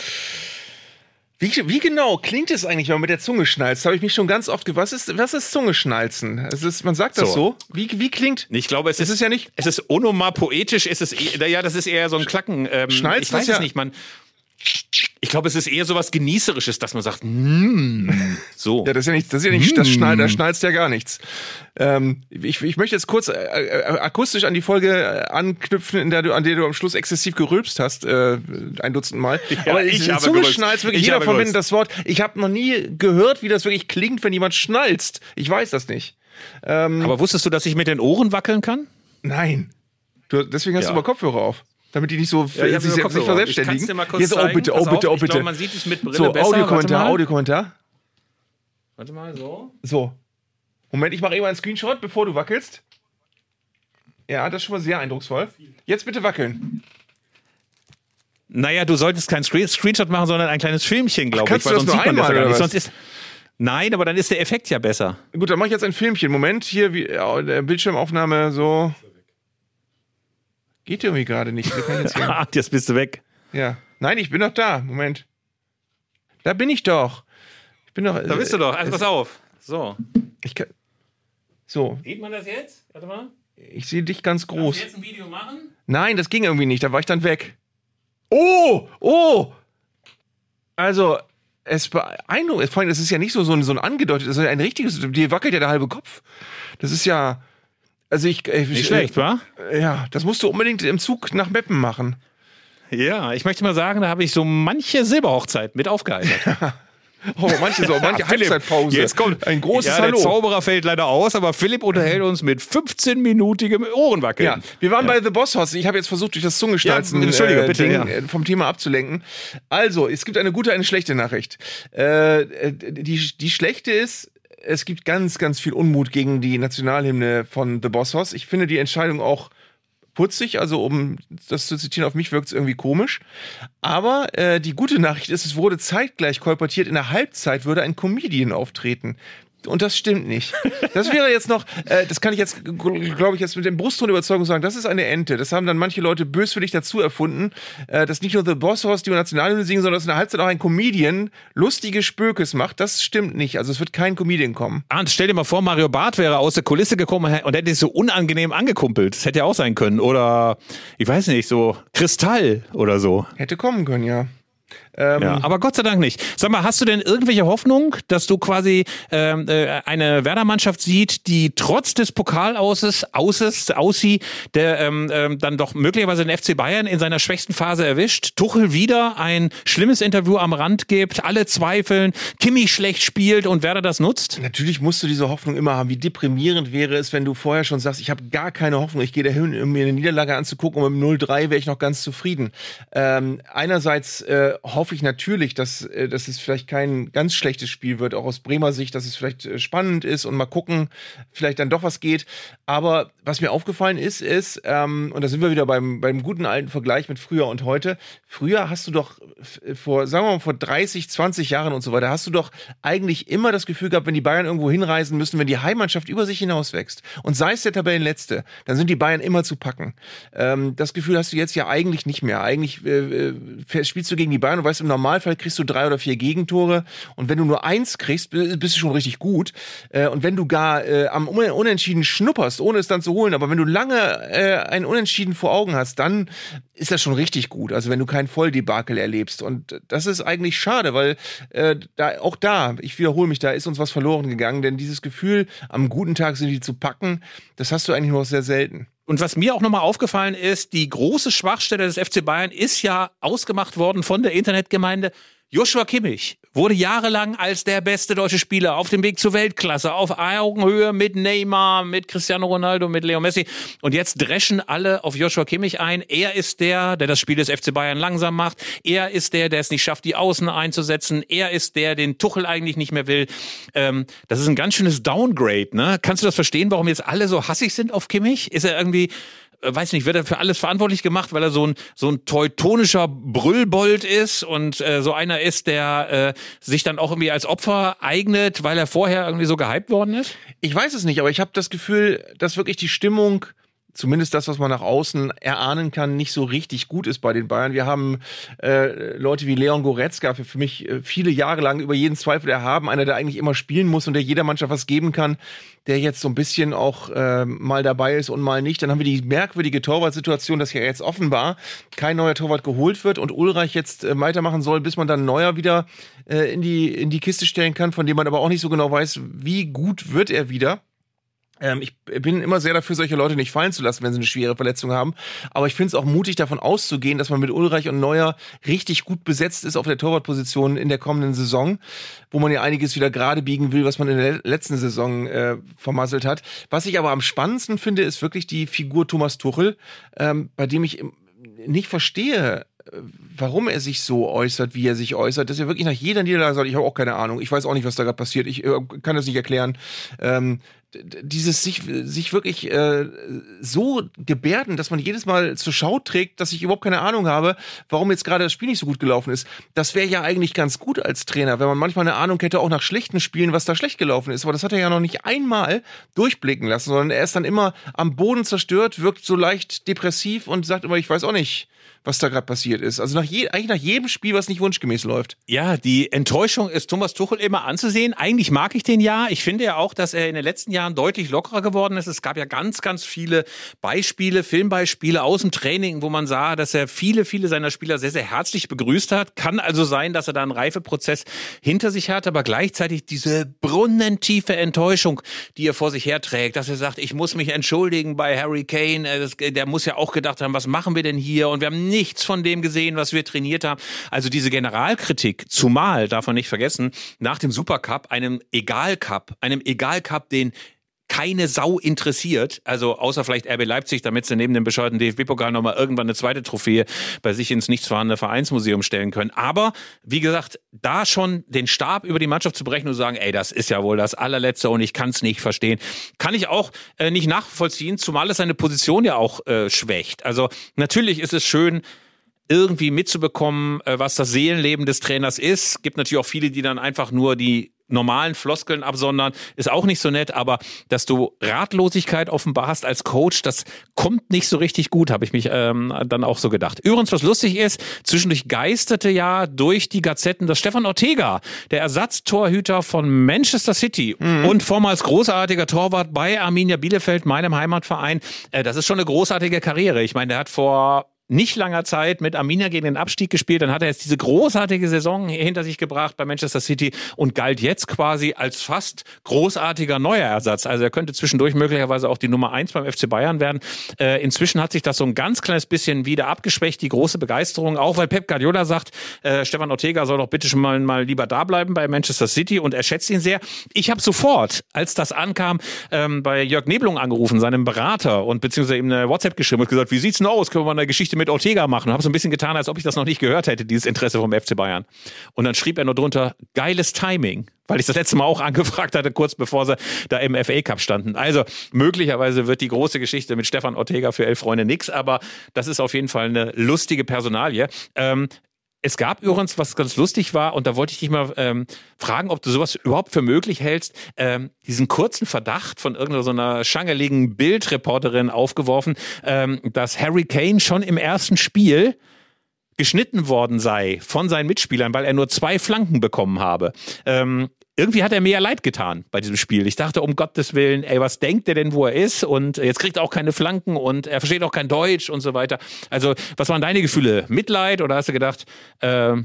Wie, wie genau klingt es eigentlich, wenn man mit der Zunge schnalzt? Habe ich mich schon ganz oft gefragt. Was ist, was ist Zungeschnalzen? Es ist, man sagt das so. So. Wie, wie klingt? Ich glaube, es Es ist, ist ja nicht- Es ist onomatopoetisch, es ist eh- ja, das ist eher so ein Klacken. Ähm, Schnalzen ich weiß ist ja- es nicht, man. Ich glaube, es ist eher so was Genießerisches, dass man sagt, mm, so. Ja, das ist ja nicht, das ist ja nicht, das schnallt, da schnallst ja gar nichts. Ähm, ich, ich möchte jetzt kurz äh, äh, akustisch an die Folge äh, anknüpfen, in der du, an der du am Schluss exzessiv gerülpst hast, äh, ein Dutzend Mal. aber ich ich, habe Zunge gerülpst. schnalzt wirklich, Ich jeder verwendet das Wort. Ich habe noch nie gehört, wie das wirklich klingt, wenn jemand schnalzt. Ich weiß das nicht. Aber wusstest du, dass ich mit den Ohren wackeln kann? Nein. Du, deswegen hast Ja. du mal Kopfhörer auf. Damit die nicht so Ja, ich sich selbst nicht Kopfhörer auf. Ich verselbstständigen. dir mal kurz Jetzt, oh zeigen. bitte, oh bitte, oh ich bitte. glaub, man sieht es mit Brille so, besser. Audiokommentar. Audiokommentar. Warte mal, so. So. Moment, ich mache eben einen Screenshot, bevor du wackelst. Ja, das ist schon mal sehr eindrucksvoll. Jetzt bitte wackeln. Naja, du solltest kein Screen Screenshot machen, sondern ein kleines Filmchen, glaube ich. du weil das sonst nur sieht man das einmal, ja? Sonst ist. Nein, aber dann ist der Effekt ja besser. Gut, dann mache ich jetzt ein Filmchen. Moment, hier, wie, der Bildschirmaufnahme so. Geht irgendwie gerade nicht. Wie kann ich jetzt hier? Ah, jetzt bist du weg. Ja. Nein, ich bin doch da. Moment. Da bin ich doch. Ich bin doch. Da bist du doch. Also pass auf. So. Ich kann, so, Sieht man das jetzt? Warte mal. ich sehe dich ganz groß. jetzt ein Video machen? Nein, das ging irgendwie nicht. Da war ich dann weg. Oh, oh. Also, es beeindruckt. Vor allem, das ist ja nicht so, so, ein, so ein angedeutet, das ist ein richtiges, dir wackelt ja der halbe Kopf. Das ist ja, also ich, ich Nicht schlecht, wa? Ja, das musst du unbedingt im Zug nach Meppen machen. Ja, ich möchte mal sagen, da habe ich so manche Silberhochzeit mit aufgeheitert. Oh, manche so, manche Halbzeitpause. Jetzt kommt ein großes ja, Hallo. Der Zauberer fällt leider aus, aber Philipp unterhält uns mit 15-minütigem Ohrenwackeln. Ja, wir waren bei The Boss House. Ich habe jetzt versucht, durch das Zungenschnalzen Ja, Entschuldige, äh, bitte, Ding, ja. äh, vom Thema abzulenken. Also, es gibt eine gute, eine schlechte Nachricht. Äh, äh, die, die schlechte ist, es gibt ganz, ganz viel Unmut gegen die Nationalhymne von The Boss House. Ich finde die Entscheidung auch putzig, also um das zu zitieren, auf mich wirkt es irgendwie komisch. Aber äh, die gute Nachricht ist, es wurde zeitgleich kolportiert, in der Halbzeit würde ein Comedian auftreten. Und das stimmt nicht. Das wäre jetzt noch, äh, das kann ich jetzt, glaube ich, jetzt mit dem Brustton Überzeugung sagen, das ist eine Ente. Das haben dann manche Leute böswillig dazu erfunden, äh, dass nicht nur The Boss House die Nationalhymne singen, sondern dass in der Halbzeit auch ein Comedian lustige Spökes macht. Das stimmt nicht. Also es wird kein Comedian kommen. Arndt, stell dir mal vor, Mario Barth wäre aus der Kulisse gekommen und hätte sich so unangenehm angekumpelt. Das hätte ja auch sein können. Oder, ich weiß nicht, so Kristall oder so. Hätte kommen können, ja. Ähm, Ja, aber Gott sei Dank nicht. Sag mal, hast du denn irgendwelche Hoffnung, dass du quasi ähm, äh, eine Werder-Mannschaft sieht, die trotz des Pokalauses, Auses, Aussie, der ähm, ähm, dann doch möglicherweise den FC Bayern in seiner schwächsten Phase erwischt, Tuchel wieder ein schlimmes Interview am Rand gibt, alle zweifeln, Kimmich schlecht spielt und Werder das nutzt? Natürlich musst du diese Hoffnung immer haben. Wie deprimierend wäre es, wenn du vorher schon sagst, ich habe gar keine Hoffnung, ich gehe dahin, um mir eine Niederlage anzugucken und mit dem 0-3 wäre ich noch ganz zufrieden. Ähm, einerseits äh, hoffe ich natürlich, dass, äh, dass es vielleicht kein ganz schlechtes Spiel wird, auch aus Bremer Sicht, dass es vielleicht äh, spannend ist und mal gucken, vielleicht dann doch was geht. Aber was mir aufgefallen ist, ist, ähm, und da sind wir wieder beim, beim guten alten Vergleich mit früher und heute, früher hast du doch f- vor, sagen wir mal, vor 30, 20 Jahren und so weiter, hast du doch eigentlich immer das Gefühl gehabt, wenn die Bayern irgendwo hinreisen müssen, wenn die Heimmannschaft über sich hinaus wächst und sei es der Tabellenletzte, dann sind die Bayern immer zu packen. Ähm, das Gefühl hast du jetzt ja eigentlich nicht mehr. Eigentlich äh, äh, spielst du gegen die Bayern und weißt, im Normalfall kriegst du drei oder vier Gegentore und wenn du nur eins kriegst, bist du schon richtig gut. Äh, und wenn du gar äh, am Un- Unentschieden schnupperst, ohne es dann zu holen, aber wenn du lange äh, ein Unentschieden vor Augen hast, dann ist das schon richtig gut. Also wenn du kein Volldebakel erlebst. Und das ist eigentlich schade, weil da auch da, ich wiederhole mich, da ist uns was verloren gegangen, denn dieses Gefühl, am guten Tag sind die zu packen, das hast du eigentlich nur sehr selten. Und was mir auch nochmal aufgefallen ist, die große Schwachstelle des FC Bayern ist ja ausgemacht worden von der Internetgemeinde. Joshua Kimmich wurde jahrelang als der beste deutsche Spieler auf dem Weg zur Weltklasse, auf Augenhöhe mit Neymar, mit Cristiano Ronaldo, mit Leo Messi. Und jetzt dreschen alle auf Joshua Kimmich ein. Er ist der, der das Spiel des FC Bayern langsam macht. Er ist der, der es nicht schafft, die Außen einzusetzen. Er ist der, den Tuchel eigentlich nicht mehr will. Ähm, das ist ein ganz schönes Downgrade. Ne? Kannst du das verstehen, warum jetzt alle so hassig sind auf Kimmich? Ist er irgendwie weiß nicht, wird er für alles verantwortlich gemacht, weil er so ein so ein teutonischer Brüllbold ist und äh, so einer ist, der äh, sich dann auch irgendwie als Opfer eignet, weil er vorher irgendwie so gehypt worden ist? Ich weiß es nicht, aber ich habe das Gefühl, dass wirklich die Stimmung zumindest das, was man nach außen erahnen kann, nicht so richtig gut ist bei den Bayern. Wir haben äh, Leute wie Leon Goretzka, für, für mich äh, viele Jahre lang über jeden Zweifel erhaben, einer, der eigentlich immer spielen muss und der jeder Mannschaft was geben kann, der jetzt so ein bisschen auch äh, mal dabei ist und mal nicht. Dann haben wir die merkwürdige Torwartsituation, dass ja jetzt offenbar kein neuer Torwart geholt wird und Ulreich jetzt äh, weitermachen soll, bis man dann neuer wieder äh, in, die, in die Kiste stellen kann, von dem man aber auch nicht so genau weiß, wie gut wird er wieder. Ähm, ich bin immer sehr dafür, solche Leute nicht fallen zu lassen, wenn sie eine schwere Verletzung haben. Aber ich finde es auch mutig, davon auszugehen, dass man mit Ulreich und Neuer richtig gut besetzt ist auf der Torwartposition in der kommenden Saison, wo man ja einiges wieder gerade biegen will, was man in der letzten Saison äh, vermasselt hat. Was ich aber am spannendsten finde, ist wirklich die Figur Thomas Tuchel, ähm, bei dem ich nicht verstehe, warum er sich so äußert, wie er sich äußert, dass er wirklich nach jeder Niederlage sagt, ich habe auch keine Ahnung, ich weiß auch nicht, was da gerade passiert, ich äh, kann das nicht erklären. Ähm, dieses sich, sich wirklich äh, so gebärden, dass man jedes Mal zur Schau trägt, dass ich überhaupt keine Ahnung habe, warum jetzt gerade das Spiel nicht so gut gelaufen ist. Das wäre ja eigentlich ganz gut als Trainer, wenn man manchmal eine Ahnung hätte, auch nach schlechten Spielen, was da schlecht gelaufen ist. Aber das hat er ja noch nicht einmal durchblicken lassen, sondern er ist dann immer am Boden zerstört, wirkt so leicht depressiv und sagt immer, ich weiß auch nicht was da gerade passiert ist. Also nach je, eigentlich nach jedem Spiel, was nicht wunschgemäß läuft. Ja, die Enttäuschung ist Thomas Tuchel immer anzusehen. Eigentlich mag ich den ja. Ich finde ja auch, dass er in den letzten Jahren deutlich lockerer geworden ist. Es gab ja ganz, ganz viele Beispiele, Filmbeispiele aus dem Training, wo man sah, dass er viele, viele seiner Spieler sehr, sehr herzlich begrüßt hat. Kann also sein, dass er da einen Reifeprozess hinter sich hat, aber gleichzeitig diese brunnentiefe Enttäuschung, die er vor sich herträgt, dass er sagt, ich muss mich entschuldigen bei Harry Kane. Äh, der muss ja auch gedacht haben, was machen wir denn hier? Und wir haben nichts von dem gesehen, was wir trainiert haben. Also diese Generalkritik, zumal, darf man nicht vergessen, nach dem Supercup, einem Egal-Cup, einem Egal-Cup, den keine Sau interessiert, also außer vielleicht RB Leipzig, damit sie neben dem bescheuerten DFB-Pokal nochmal irgendwann eine zweite Trophäe bei sich ins nichts vorhandene Vereinsmuseum stellen können. Aber, wie gesagt, da schon den Stab über die Mannschaft zu brechen und zu sagen, ey, das ist ja wohl das allerletzte und ich kann es nicht verstehen, kann ich auch äh, nicht nachvollziehen, zumal es seine Position ja auch äh, schwächt. Also natürlich ist es schön, irgendwie mitzubekommen, äh, was das Seelenleben des Trainers ist. Gibt natürlich auch viele, die dann einfach nur die normalen Floskeln absondern, ist auch nicht so nett, aber dass du Ratlosigkeit offenbar hast als Coach, das kommt nicht so richtig gut, habe ich mich ähm, dann auch so gedacht. Übrigens, was lustig ist, zwischendurch geisterte ja durch die Gazetten, dass Stefan Ortega, der Ersatztorhüter von Manchester City mhm. und vormals großartiger Torwart bei Arminia Bielefeld, meinem Heimatverein, äh, das ist schon eine großartige Karriere. Ich meine, der hat vor nicht langer Zeit mit Arminia gegen den Abstieg gespielt. Dann hat er jetzt diese großartige Saison hinter sich gebracht bei Manchester City und galt jetzt quasi als fast großartiger neuer Ersatz. Also er könnte zwischendurch möglicherweise auch die Nummer eins beim FC Bayern werden. Äh, inzwischen hat sich das so ein ganz kleines bisschen wieder abgeschwächt, die große Begeisterung, auch weil Pep Guardiola sagt, äh, Stefan Ortega soll doch bitte schon mal, mal lieber da bleiben bei Manchester City und er schätzt ihn sehr. Ich habe sofort, als das ankam, ähm, bei Jörg Nebelung angerufen, seinem Berater und beziehungsweise ihm eine WhatsApp geschrieben und gesagt, wie sieht's denn aus? Können wir mal eine Geschichte Geschichte mit Ortega machen. Habe so ein bisschen getan, als ob ich das noch nicht gehört hätte, dieses Interesse vom FC Bayern. Und dann schrieb er nur drunter, geiles Timing, weil ich das letzte Mal auch angefragt hatte, kurz bevor sie da im FA Cup standen. Also möglicherweise wird die große Geschichte mit Stefan Ortega für elf Freunde nix, aber das ist auf jeden Fall eine lustige Personalie. Ähm, es gab übrigens, was ganz lustig war, und da wollte ich dich mal ähm, fragen, ob du sowas überhaupt für möglich hältst, ähm, diesen kurzen Verdacht von irgendeiner so einer schangeligen Bildreporterin aufgeworfen, ähm, dass Harry Kane schon im ersten Spiel geschnitten worden sei von seinen Mitspielern, weil er nur zwei Flanken bekommen habe. Ähm, irgendwie hat er mir ja leid getan bei diesem Spiel. Ich dachte, um Gottes Willen, ey, was denkt er denn, wo er ist? Und jetzt kriegt er auch keine Flanken und er versteht auch kein Deutsch und so weiter. Also, was waren deine Gefühle? Mitleid oder hast du gedacht, äh,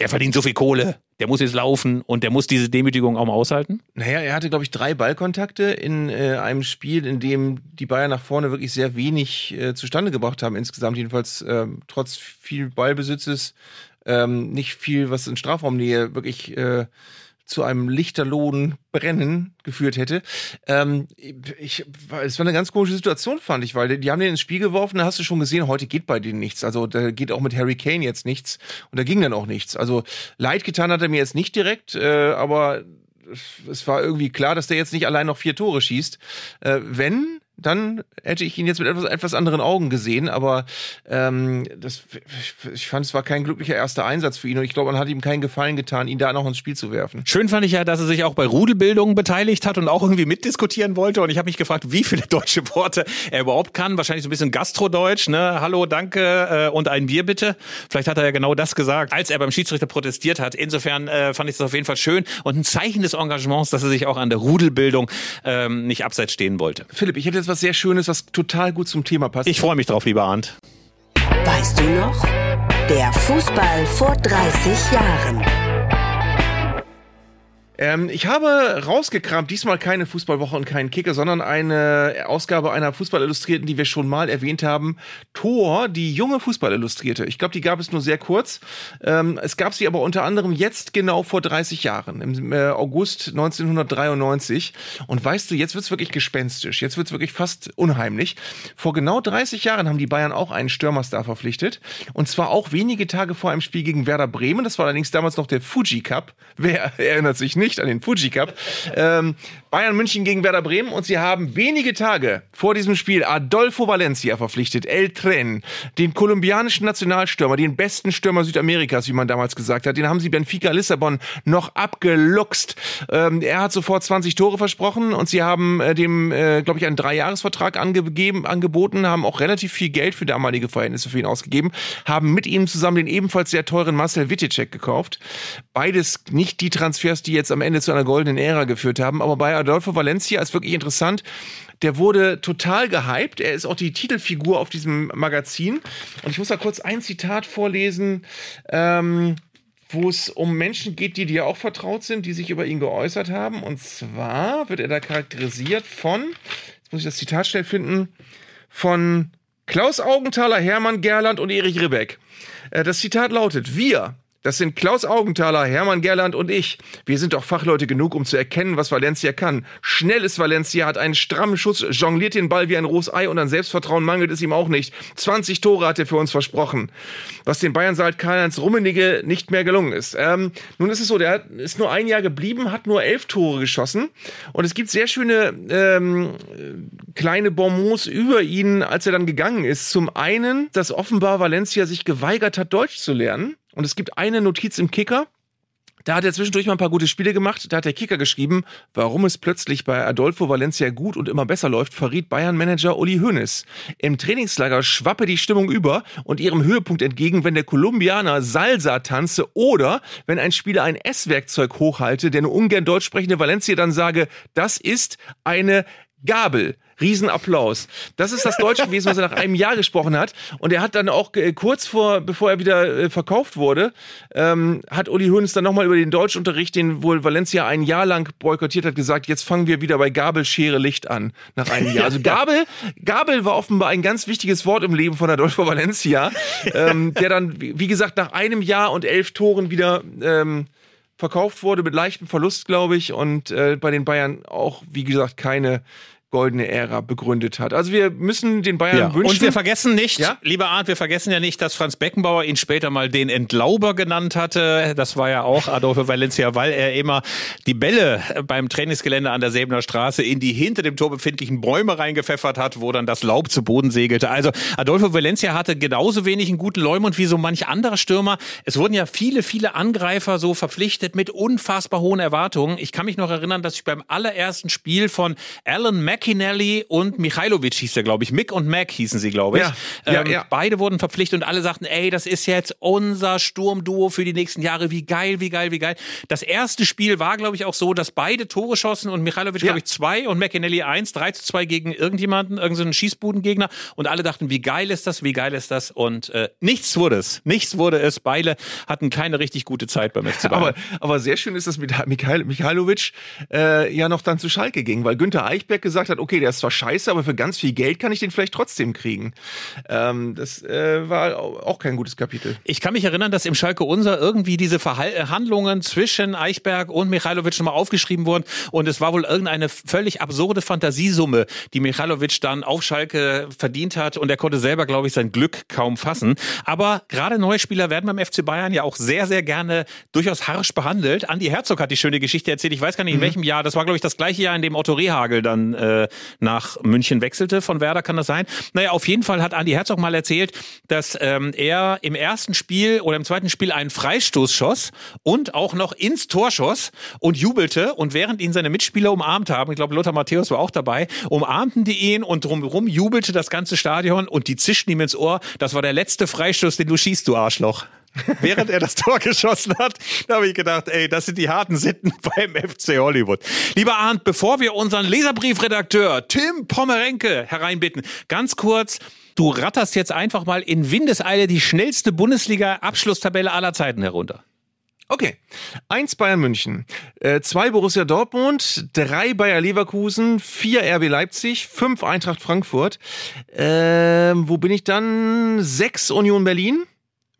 der verdient so viel Kohle, der muss jetzt laufen und der muss diese Demütigung auch mal aushalten? Naja, er hatte, glaube ich, drei Ballkontakte in äh, einem Spiel, in dem die Bayern nach vorne wirklich sehr wenig äh, zustande gebracht haben, insgesamt jedenfalls äh, trotz viel Ballbesitzes ähm, nicht viel, was in Strafraumnähe wirklich äh, zu einem lichterlohen Brennen geführt hätte. Ähm, ich, es war eine ganz komische Situation, fand ich, weil die, die haben den ins Spiel geworfen, da hast du schon gesehen, heute geht bei denen nichts. Also da geht auch mit Harry Kane jetzt nichts und da ging dann auch nichts. Also leid getan hat er mir jetzt nicht direkt, äh, aber es war irgendwie klar, dass der jetzt nicht allein noch vier Tore schießt. Äh, wenn, dann hätte ich ihn jetzt mit etwas, etwas anderen Augen gesehen, aber ähm, das, ich fand, es war kein glücklicher erster Einsatz für ihn und ich glaube, man hat ihm keinen Gefallen getan, ihn da noch ins Spiel zu werfen. Schön fand ich ja, dass er sich auch bei Rudelbildung beteiligt hat und auch irgendwie mitdiskutieren wollte und ich habe mich gefragt, wie viele deutsche Worte er überhaupt kann. Wahrscheinlich so ein bisschen Gastrodeutsch, ne? Hallo, danke äh, und ein Bier bitte. Vielleicht hat er ja genau das gesagt, als er beim Schiedsrichter protestiert hat. Insofern äh, fand ich das auf jeden Fall schön und ein Zeichen des Engagements, dass er sich auch an der Rudelbildung ähm, nicht abseits stehen wollte. Philipp, ich hätte jetzt was sehr Schönes, was total gut zum Thema passt. Ich freue mich drauf, lieber Arndt. Weißt du noch? Der Fußball vor 30 Jahren. Ähm, ich habe rausgekramt, diesmal keine Fußballwoche und keinen Kicker, sondern eine Ausgabe einer Fußballillustrierten, die wir schon mal erwähnt haben. Thor, die junge Fußballillustrierte. Ich glaube, die gab es nur sehr kurz. Ähm, es gab sie aber unter anderem jetzt genau vor 30 Jahren, im äh, August 1993. Und weißt du, jetzt wird's wirklich gespenstisch. Jetzt wird's wirklich fast unheimlich. Vor genau 30 Jahren haben die Bayern auch einen Stürmerstar verpflichtet. Und zwar auch wenige Tage vor einem Spiel gegen Werder Bremen. Das war allerdings damals noch der Fuji Cup. Wer erinnert sich nicht? Nicht an den Fuji Cup. Ähm, Bayern München gegen Werder Bremen und sie haben wenige Tage vor diesem Spiel Adolfo Valencia verpflichtet, El Tren, den kolumbianischen Nationalstürmer, den besten Stürmer Südamerikas, wie man damals gesagt hat. Den haben sie Benfica Lissabon noch abgeluchst. Ähm, er hat sofort 20 Tore versprochen und sie haben äh, dem, äh, glaube ich, einen Dreijahresvertrag angegeben, angeboten, haben auch relativ viel Geld für damalige Verhältnisse für ihn ausgegeben, haben mit ihm zusammen den ebenfalls sehr teuren Marcel Wittecek gekauft. Beides nicht die Transfers, die jetzt am Ende zu einer goldenen Ära geführt haben. Aber bei Adolfo Valencia ist wirklich interessant. Der wurde total gehypt. Er ist auch die Titelfigur auf diesem Magazin. Und ich muss da kurz ein Zitat vorlesen. Ähm, wo es um Menschen geht, die dir auch vertraut sind, die sich über ihn geäußert haben. Und zwar wird er da charakterisiert von, jetzt muss ich das Zitat schnell finden, von Klaus Augenthaler, Hermann Gerland und Erich Ribbeck. Äh, das Zitat lautet, wir, das sind Klaus Augenthaler, Hermann Gerland und ich. Wir sind doch Fachleute genug, um zu erkennen, was Valencia kann. Schnell ist Valencia, hat einen strammen Schuss, jongliert den Ball wie ein rohes Ei und an Selbstvertrauen mangelt es ihm auch nicht. 20 Tore hat er für uns versprochen. Was den Bayern seit Karl-Heinz Rummenigge nicht mehr gelungen ist. Ähm, nun ist es so, der ist nur ein Jahr geblieben, hat nur elf Tore geschossen und es gibt sehr schöne ähm, kleine Bonbons über ihn, als er dann gegangen ist. Zum einen, dass offenbar Valencia sich geweigert hat, Deutsch zu lernen. Und es gibt eine Notiz im Kicker, da hat er zwischendurch mal ein paar gute Spiele gemacht. Da hat der Kicker geschrieben, warum es plötzlich bei Adolfo Valencia gut und immer besser läuft, verriet Bayern-Manager Uli Hoeneß. Im Trainingslager schwappe die Stimmung über und ihrem Höhepunkt entgegen, wenn der Kolumbianer Salsa tanze oder wenn ein Spieler ein Esswerkzeug hochhalte, der nur ungern deutsch sprechende Valencia dann sage, das ist eine Gabel. Riesenapplaus. Das ist das Deutsch gewesen, was er nach einem Jahr gesprochen hat. Und er hat dann auch äh, kurz vor, bevor er wieder äh, verkauft wurde, ähm, hat Uli Hoeneß dann nochmal über den Deutschunterricht, den wohl Valencia ein Jahr lang boykottiert hat, gesagt, jetzt fangen wir wieder bei Gabel, Schere, Licht an. Nach einem Jahr. Also Gabel, Gabel war offenbar ein ganz wichtiges Wort im Leben von Adolfo Valencia, ähm, der dann, wie gesagt, nach einem Jahr und elf Toren wieder ähm, verkauft wurde mit leichtem Verlust, glaube ich. Und äh, bei den Bayern auch, wie gesagt, keine goldene Ära begründet hat. Also wir müssen den Bayern ja. wünschen. Und wir vergessen nicht, Ja? lieber Arndt, wir vergessen ja nicht, dass Franz Beckenbauer ihn später mal den Entlauber genannt hatte. Das war ja auch Adolfo Valencia, weil er immer die Bälle beim Trainingsgelände an der Säbener Straße in die hinter dem Tor befindlichen Bäume reingepfeffert hat, wo dann das Laub zu Boden segelte. Also Adolfo Valencia hatte genauso wenig einen guten Leumund wie so manch anderer Stürmer. Es wurden ja viele, viele Angreifer so verpflichtet mit unfassbar hohen Erwartungen. Ich kann mich noch erinnern, dass ich beim allerersten Spiel von Alan McInally und Michailovic hieß der, glaube ich. Mick und Mac hießen sie, glaube ich. Ja, ja, ähm, ja. Beide wurden verpflichtet und alle sagten, ey, das ist jetzt unser Sturmduo für die nächsten Jahre. Wie geil, wie geil, wie geil. Das erste Spiel war, glaube ich, auch so, dass beide Tore schossen und Michailovic, Ja. glaube ich, zwei und McInally eins, 3 zu 2 gegen irgendjemanden, irgendeinen Schießbudengegner. Und alle dachten, wie geil ist das, wie geil ist das? Und äh, nichts wurde es. Nichts wurde es. Beide hatten keine richtig gute Zeit beim FC Bayern. Aber, aber sehr schön ist, dass mit Michail, Michailovic äh, ja noch dann zu Schalke ging, weil Günther Eichberg gesagt gesagt hat, okay, der ist zwar scheiße, aber für ganz viel Geld kann ich den vielleicht trotzdem kriegen. Ähm, das äh, war auch kein gutes Kapitel. Ich kann mich erinnern, dass im Schalke Unser irgendwie diese Verhandlungen zwischen Eichberg und Michailovic nochmal aufgeschrieben wurden und es war wohl irgendeine völlig absurde Fantasiesumme, die Michailovic dann auf Schalke verdient hat und er konnte selber, glaube ich, sein Glück kaum fassen. Aber gerade neue Spieler werden beim FC Bayern ja auch sehr, sehr gerne durchaus harsch behandelt. Andi Herzog hat die schöne Geschichte erzählt. Ich weiß gar nicht, in mhm. welchem Jahr. Das war, glaube ich, das gleiche Jahr, in dem Otto Rehagel dann äh, nach München wechselte. Von Werder kann das sein. Naja, auf jeden Fall hat Andi Herzog mal erzählt, dass ähm, er im ersten Spiel oder im zweiten Spiel einen Freistoß schoss und auch noch ins Tor schoss und jubelte. Und während ihn seine Mitspieler umarmt haben, ich glaube, Lothar Matthäus war auch dabei, umarmten die ihn und drumherum jubelte das ganze Stadion und die zischten ihm ins Ohr. Das war der letzte Freistoß, den du schießt, du Arschloch. Während er das Tor geschossen hat, da habe ich gedacht, ey, das sind die harten Sitten beim FC Hollywood. Lieber Arndt, bevor wir unseren Leserbriefredakteur Tim Pommerenke hereinbitten, ganz kurz, du ratterst jetzt einfach mal in Windeseile die schnellste Bundesliga-Abschlusstabelle aller Zeiten herunter. Okay. Eins Bayern München, äh, zwei Borussia Dortmund, drei Bayer Leverkusen, vier RB Leipzig, fünf Eintracht Frankfurt. Äh, wo bin ich dann? Sechs Union Berlin.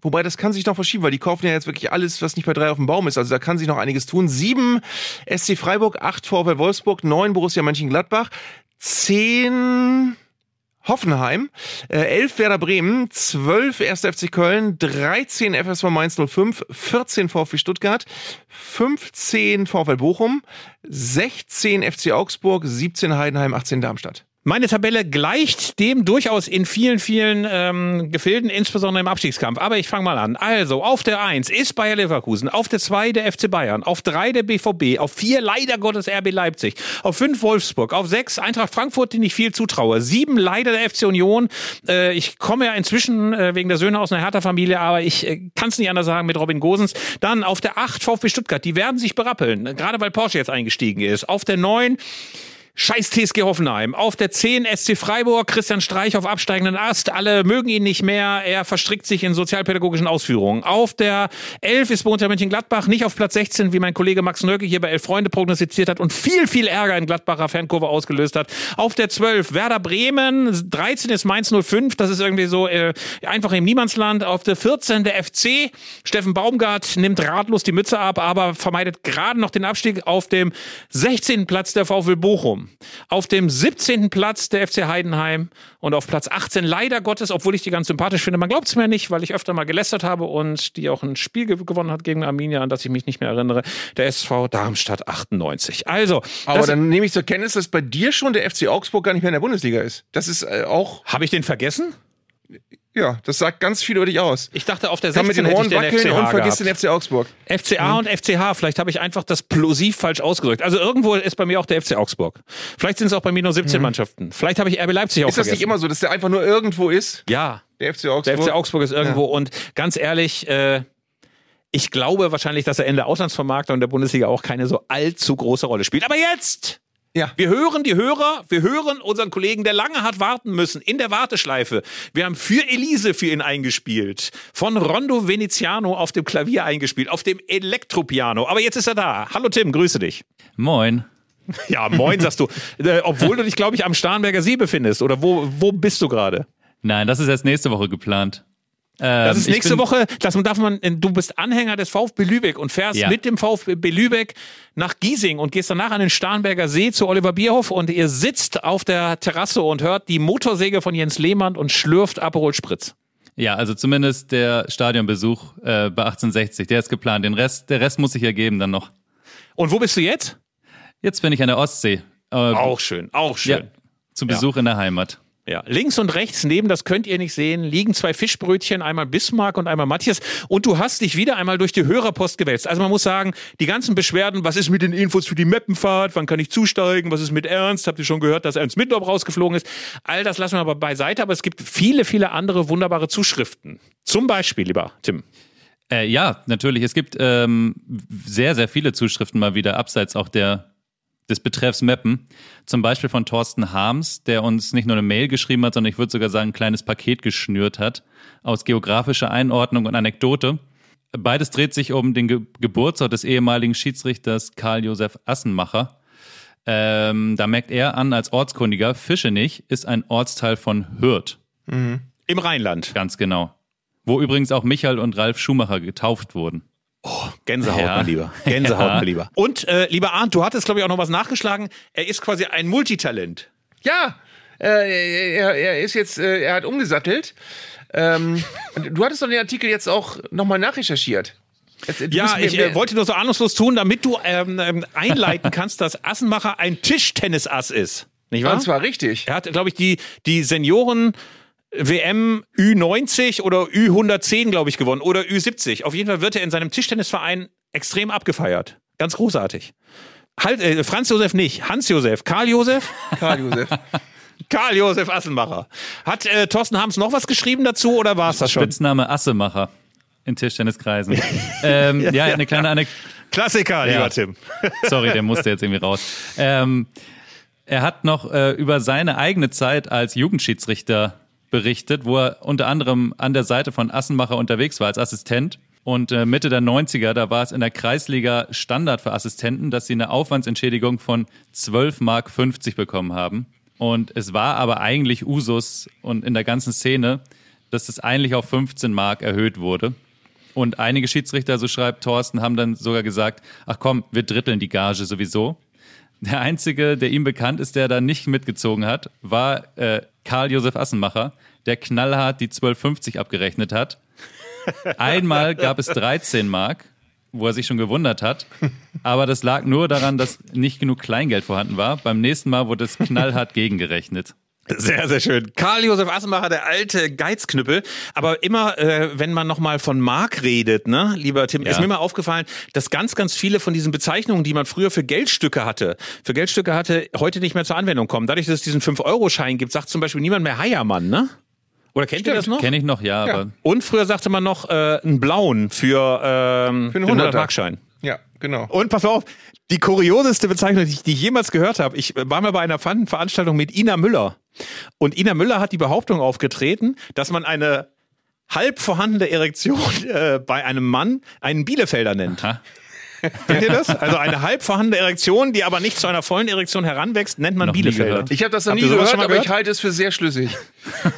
Wobei das kann sich noch verschieben, weil die kaufen ja jetzt wirklich alles, was nicht bei drei auf dem Baum ist. Also da kann sich noch einiges tun. Sieben SC Freiburg, acht VfL Wolfsburg, neun Borussia Mönchengladbach, zehn Hoffenheim, äh, 11 Werder Bremen, 12 1. FC Köln, 13 FSV Mainz 05, 14 VfB Stuttgart, 15 VfL Bochum, 16 FC Augsburg, 17 Heidenheim, 18 Darmstadt. Meine Tabelle gleicht dem durchaus in vielen, vielen ähm, Gefilden, insbesondere im Abstiegskampf. Aber ich fange mal an. Also, auf der 1 ist Bayer Leverkusen, auf der 2 der FC Bayern, auf 3 der BVB, auf 4 leider Gottes RB Leipzig, auf 5 Wolfsburg, auf 6 Eintracht Frankfurt, den ich viel zutraue, 7 leider der FC Union. Äh, ich komme ja inzwischen äh, wegen der Söhne aus einer Hertha-Familie, aber ich äh, kann es nicht anders sagen mit Robin Gosens. Dann auf der 8 VfB Stuttgart, die werden sich berappeln, gerade weil Porsche jetzt eingestiegen ist. Auf der 9 Scheiß TSG Hoffenheim. Auf der 10 SC Freiburg, Christian Streich auf absteigenden Ast. Alle mögen ihn nicht mehr. Er verstrickt sich in sozialpädagogischen Ausführungen. Auf der 11 ist Borussia Mönchengladbach, nicht auf Platz 16, wie mein Kollege Max Nöcke hier bei Elf Freunde prognostiziert hat und viel, viel Ärger in Gladbacher Fankurve ausgelöst hat. Auf der 12 Werder Bremen, 13 ist Mainz 05, das ist irgendwie so äh, einfach im Niemandsland. Auf der 14 der FC, Steffen Baumgart nimmt ratlos die Mütze ab, aber vermeidet gerade noch den Abstieg. Auf dem 16. Platz der VfL Bochum. Auf dem 17. Platz der FC Heidenheim und auf Platz 18 leider Gottes, obwohl ich die ganz sympathisch finde. Man glaubt es mir nicht, weil ich öfter mal gelästert habe und die auch ein Spiel gewonnen hat gegen Arminia, an das ich mich nicht mehr erinnere. Der SV Darmstadt 98. Also. Aber dann nehme ich zur Kenntnis, dass bei dir schon der FC Augsburg gar nicht mehr in der Bundesliga ist. Das ist äh, auch. Habe ich den vergessen? Ja, das sagt ganz viel über dich aus. Ich dachte, auf der 16 mit den Ohren wackeln und vergisst den FC Augsburg. FCA mhm. und FCH, vielleicht habe ich einfach das plosiv falsch ausgedrückt. Also irgendwo ist bei mir auch der FC Augsburg. Vielleicht sind es auch bei mir nur 17 mhm. Mannschaften. Vielleicht habe ich RB Leipzig auch Ist das vergessen. nicht immer so, dass der einfach nur irgendwo ist? Ja. Der FC Augsburg. Der FC Augsburg ist irgendwo ja. und ganz ehrlich, äh, ich glaube wahrscheinlich, dass er in der Auslandsvermarktung der Bundesliga auch keine so allzu große Rolle spielt. Aber jetzt ja. Wir hören die Hörer, wir hören unseren Kollegen, der lange hat warten müssen, in der Warteschleife. Wir haben für Elise für ihn eingespielt. Von Rondo Veneziano auf dem Klavier eingespielt, auf dem Elektropiano. Aber jetzt ist er da. Hallo Tim, grüße dich. Moin. Ja, moin, sagst du. Äh, obwohl du dich, glaube ich, am Starnberger See befindest. Oder wo, wo bist du gerade? Nein, das ist erst nächste Woche geplant. Ähm, das ist nächste Woche, das darf man, du bist Anhänger des VfB Lübeck und fährst ja. mit dem VfB Lübeck nach Giesing und gehst danach an den Starnberger See zu Oliver Bierhoff und ihr sitzt auf der Terrasse und hört die Motorsäge von Jens Lehmann und schlürft Aperol Spritz. Ja, also zumindest der Stadionbesuch äh, bei 1860, der ist geplant. Den Rest, der Rest muss sich ergeben dann noch. Und wo bist du jetzt? Jetzt bin ich an der Ostsee. Äh, auch schön, auch schön. Ja, zum Besuch ja. in der Heimat. Ja, links und rechts neben, das könnt ihr nicht sehen, liegen zwei Fischbrötchen, einmal Bismarck und einmal Matthias. Und du hast dich wieder einmal durch die Hörerpost gewälzt. Also man muss sagen, die ganzen Beschwerden, was ist mit den Infos für die Meppenfahrt, wann kann ich zusteigen, was ist mit Ernst, habt ihr schon gehört, dass Ernst Mittlop rausgeflogen ist. All das lassen wir aber beiseite, aber es gibt viele, viele andere wunderbare Zuschriften. Zum Beispiel, lieber Tim. Äh, ja, natürlich. Es gibt ähm, sehr, sehr viele Zuschriften mal wieder, abseits auch der des Betreffs Mappen. Zum Beispiel von Thorsten Harms, der uns nicht nur eine Mail geschrieben hat, sondern ich würde sogar sagen, ein kleines Paket geschnürt hat aus geografischer Einordnung und Anekdote. Beides dreht sich um den Ge Geburtsort des ehemaligen Schiedsrichters Karl-Josef Assenmacher. Ähm, da merkt er an als Ortskundiger, Fischenich ist ein Ortsteil von Hürth. Im Rheinland. Ganz genau. Wo übrigens auch Michael und Ralf Schumacher getauft wurden. Gänsehaut, Ja. mein Lieber. Gänsehaut, Ja. mein Lieber. Und äh, lieber Arndt, du hattest, glaube ich, auch noch was nachgeschlagen. Er ist quasi ein Multitalent. Ja, äh, er, er ist jetzt, äh, er hat umgesattelt. Ähm, du hattest doch den Artikel jetzt auch nochmal nachrecherchiert. Jetzt, bist Ja, mir- ich äh, wollte nur so ahnungslos tun, damit du ähm, ähm, einleiten kannst, dass Assenmacher ein Tischtennisass ist. Nicht wahr? Und zwar richtig. Er hat, glaube ich, die, die Senioren WM Ü90 oder Ü110, glaube ich, gewonnen. Oder Ü70. Auf jeden Fall wird er in seinem Tischtennisverein extrem abgefeiert. Ganz großartig. Halt, äh, Franz Josef nicht, Hans Josef, Karl Josef, Karl Josef. Karl Josef Assenmacher. Hat äh, Thorsten Harms noch was geschrieben dazu oder war es das schon? Spitzname Assemacher in Tischtenniskreisen. ähm, ja, eine kleine Anekdote. Klassiker, Ja. lieber Tim. Sorry, der musste jetzt irgendwie raus. Ähm, er hat noch äh, über seine eigene Zeit als Jugendschiedsrichter berichtet, wo er unter anderem an der Seite von Assenmacher unterwegs war als Assistent. Und äh, Mitte der 90er, da war es in der Kreisliga Standard für Assistenten, dass sie eine Aufwandsentschädigung von 12 Mark 50 bekommen haben. Und es war aber eigentlich Usus und in der ganzen Szene, dass es eigentlich auf 15 Mark erhöht wurde. Und einige Schiedsrichter, so schreibt Thorsten, haben dann sogar gesagt, ach komm, wir dritteln die Gage sowieso. Der einzige, der ihm bekannt ist, der da nicht mitgezogen hat, war äh, Karl Josef Assenmacher, der knallhart die 12,50 abgerechnet hat. Einmal gab es 13 Mark, wo er sich schon gewundert hat. Aber das lag nur daran, dass nicht genug Kleingeld vorhanden war. Beim nächsten Mal wurde es knallhart gegengerechnet. Sehr, sehr schön. Karl Josef Assenmacher, der alte Geizknüppel. Aber immer, äh, wenn man nochmal von Mark redet, ne, lieber Tim, Ja. ist mir mal aufgefallen, dass ganz, ganz viele von diesen Bezeichnungen, die man früher für Geldstücke hatte, für Geldstücke hatte, heute nicht mehr zur Anwendung kommen. Dadurch, dass es diesen 5-Euro-Schein gibt, sagt zum Beispiel niemand mehr Heiermann, ne? Oder kennt ihr das noch? Kenne ich noch, ja, aber Und früher sagte man noch äh, einen blauen für, ähm, Für einen den 100er. 100-Mark-Schein. Genau. Und pass auf, die kurioseste Bezeichnung, die ich, die ich jemals gehört habe, ich war mal bei einer Veranstaltung mit Ina Müller. Und Ina Müller hat die Behauptung aufgetreten, dass man eine halb vorhandene Erektion äh, bei einem Mann einen Bielefelder nennt. ha, Kennt ihr das? Also eine halb vorhandene Erektion, die aber nicht zu einer vollen Erektion heranwächst, nennt man Noch Bielefelder. gehört. Ich habe das noch Habt nie gehört, mal aber ich gehört? halte es für sehr schlüssig.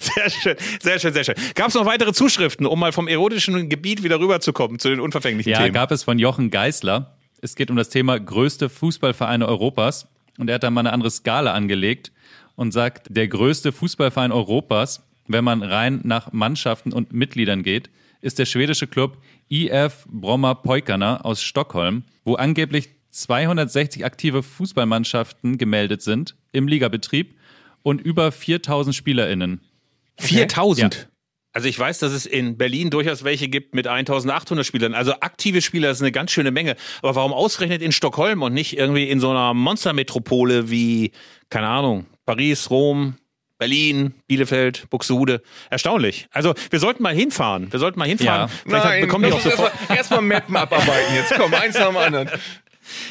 Sehr schön, sehr schön, sehr schön. Gab es noch weitere Zuschriften, um mal vom erotischen Gebiet wieder rüberzukommen zu den unverfänglichen Ja, Themen? gab es von Jochen Geißler. Es geht um das Thema größte Fußballvereine Europas. Und er hat da mal eine andere Skala angelegt und sagt, der größte Fußballverein Europas, wenn man rein nach Mannschaften und Mitgliedern geht, ist der schwedische Club IF Bromma Poikana aus Stockholm, wo angeblich 260 aktive Fußballmannschaften gemeldet sind im Ligabetrieb und über 4000 SpielerInnen. 4000. Also ich weiß, dass es in Berlin durchaus welche gibt mit 1800 Spielern. Also aktive Spieler ist eine ganz schöne Menge. Aber warum ausgerechnet in Stockholm und nicht irgendwie in so einer Monstermetropole wie, keine Ahnung, Paris, Rom, Berlin, Bielefeld, Buxtehude? Erstaunlich. Also wir sollten mal hinfahren. Wir sollten mal hinfahren. Ja. Vielleicht hat- bekommen die auch sofort. erstmal erstmal Mappen abarbeiten. Jetzt komm, eins nach dem anderen.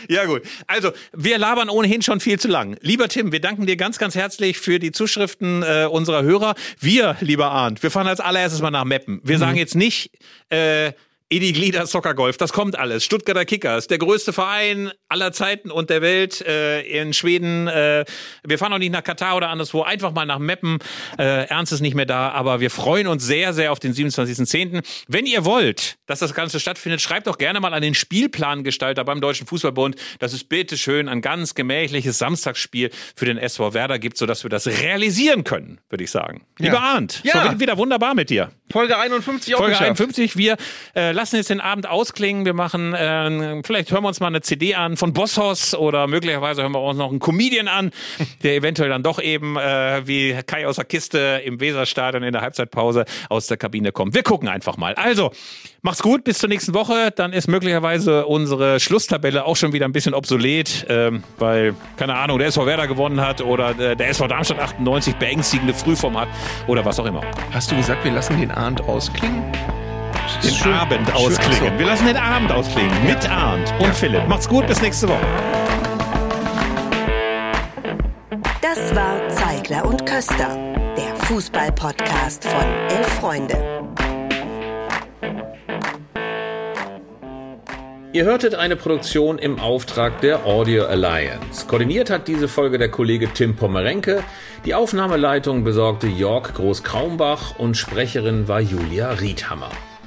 Ja gut. Also wir labern ohnehin schon viel zu lang. Lieber Tim, wir danken dir ganz, ganz herzlich für die Zuschriften äh, unserer Hörer. Wir, lieber Arndt, wir fahren als allererstes mal nach Meppen. Wir sagen jetzt nicht äh, Edi Glieder Soccer Golf, das kommt alles. Stuttgarter Kickers, der größte Verein aller Zeiten und der Welt äh, in Schweden. Äh, wir fahren auch nicht nach Katar oder anderswo, einfach mal nach Meppen. Äh, Ernst ist nicht mehr da, aber wir freuen uns sehr, sehr auf den 27.10. Wenn ihr wollt, dass das Ganze stattfindet, schreibt doch gerne mal an den Spielplangestalter beim Deutschen Fußballbund, dass es bitteschön ein ganz gemächliches Samstagsspiel für den SV Werder gibt, sodass wir das realisieren können, würde ich sagen. Lieber Arndt, Ja. war wieder wunderbar mit dir. Folge 51 auch Folge geschafft. 51. Wir äh, lassen jetzt den Abend ausklingen. Wir machen, äh, vielleicht hören wir uns mal eine CD an von Bosshaus oder möglicherweise hören wir uns noch einen Comedian an, der eventuell dann doch eben äh, wie Kai aus der Kiste im Weserstadion in der Halbzeitpause aus der Kabine kommt. Wir gucken einfach mal. Also, macht's gut, bis zur nächsten Woche. Dann ist möglicherweise unsere Schlusstabelle auch schon wieder ein bisschen obsolet, ähm, weil, keine Ahnung, der SV Werder gewonnen hat oder äh, der SV Darmstadt 98 beängstigende Frühform hat oder was auch immer. Hast du gesagt, wir lassen den Abend ausklingen? Den Schön- Abend ausklingen. Achso. Wir lassen den Abend ausklingen. Mit Arndt und Philipp. Macht's gut, bis nächste Woche. Das war Zeigler und Köster, der Fußball-Podcast von Elf Freunde. Ihr hörtet eine Produktion im Auftrag der Audio Alliance. Koordiniert hat diese Folge der Kollege Tim Pommerenke. Die Aufnahmeleitung besorgte Jörg Groß-Kraumbach und Sprecherin war Julia Riedhammer.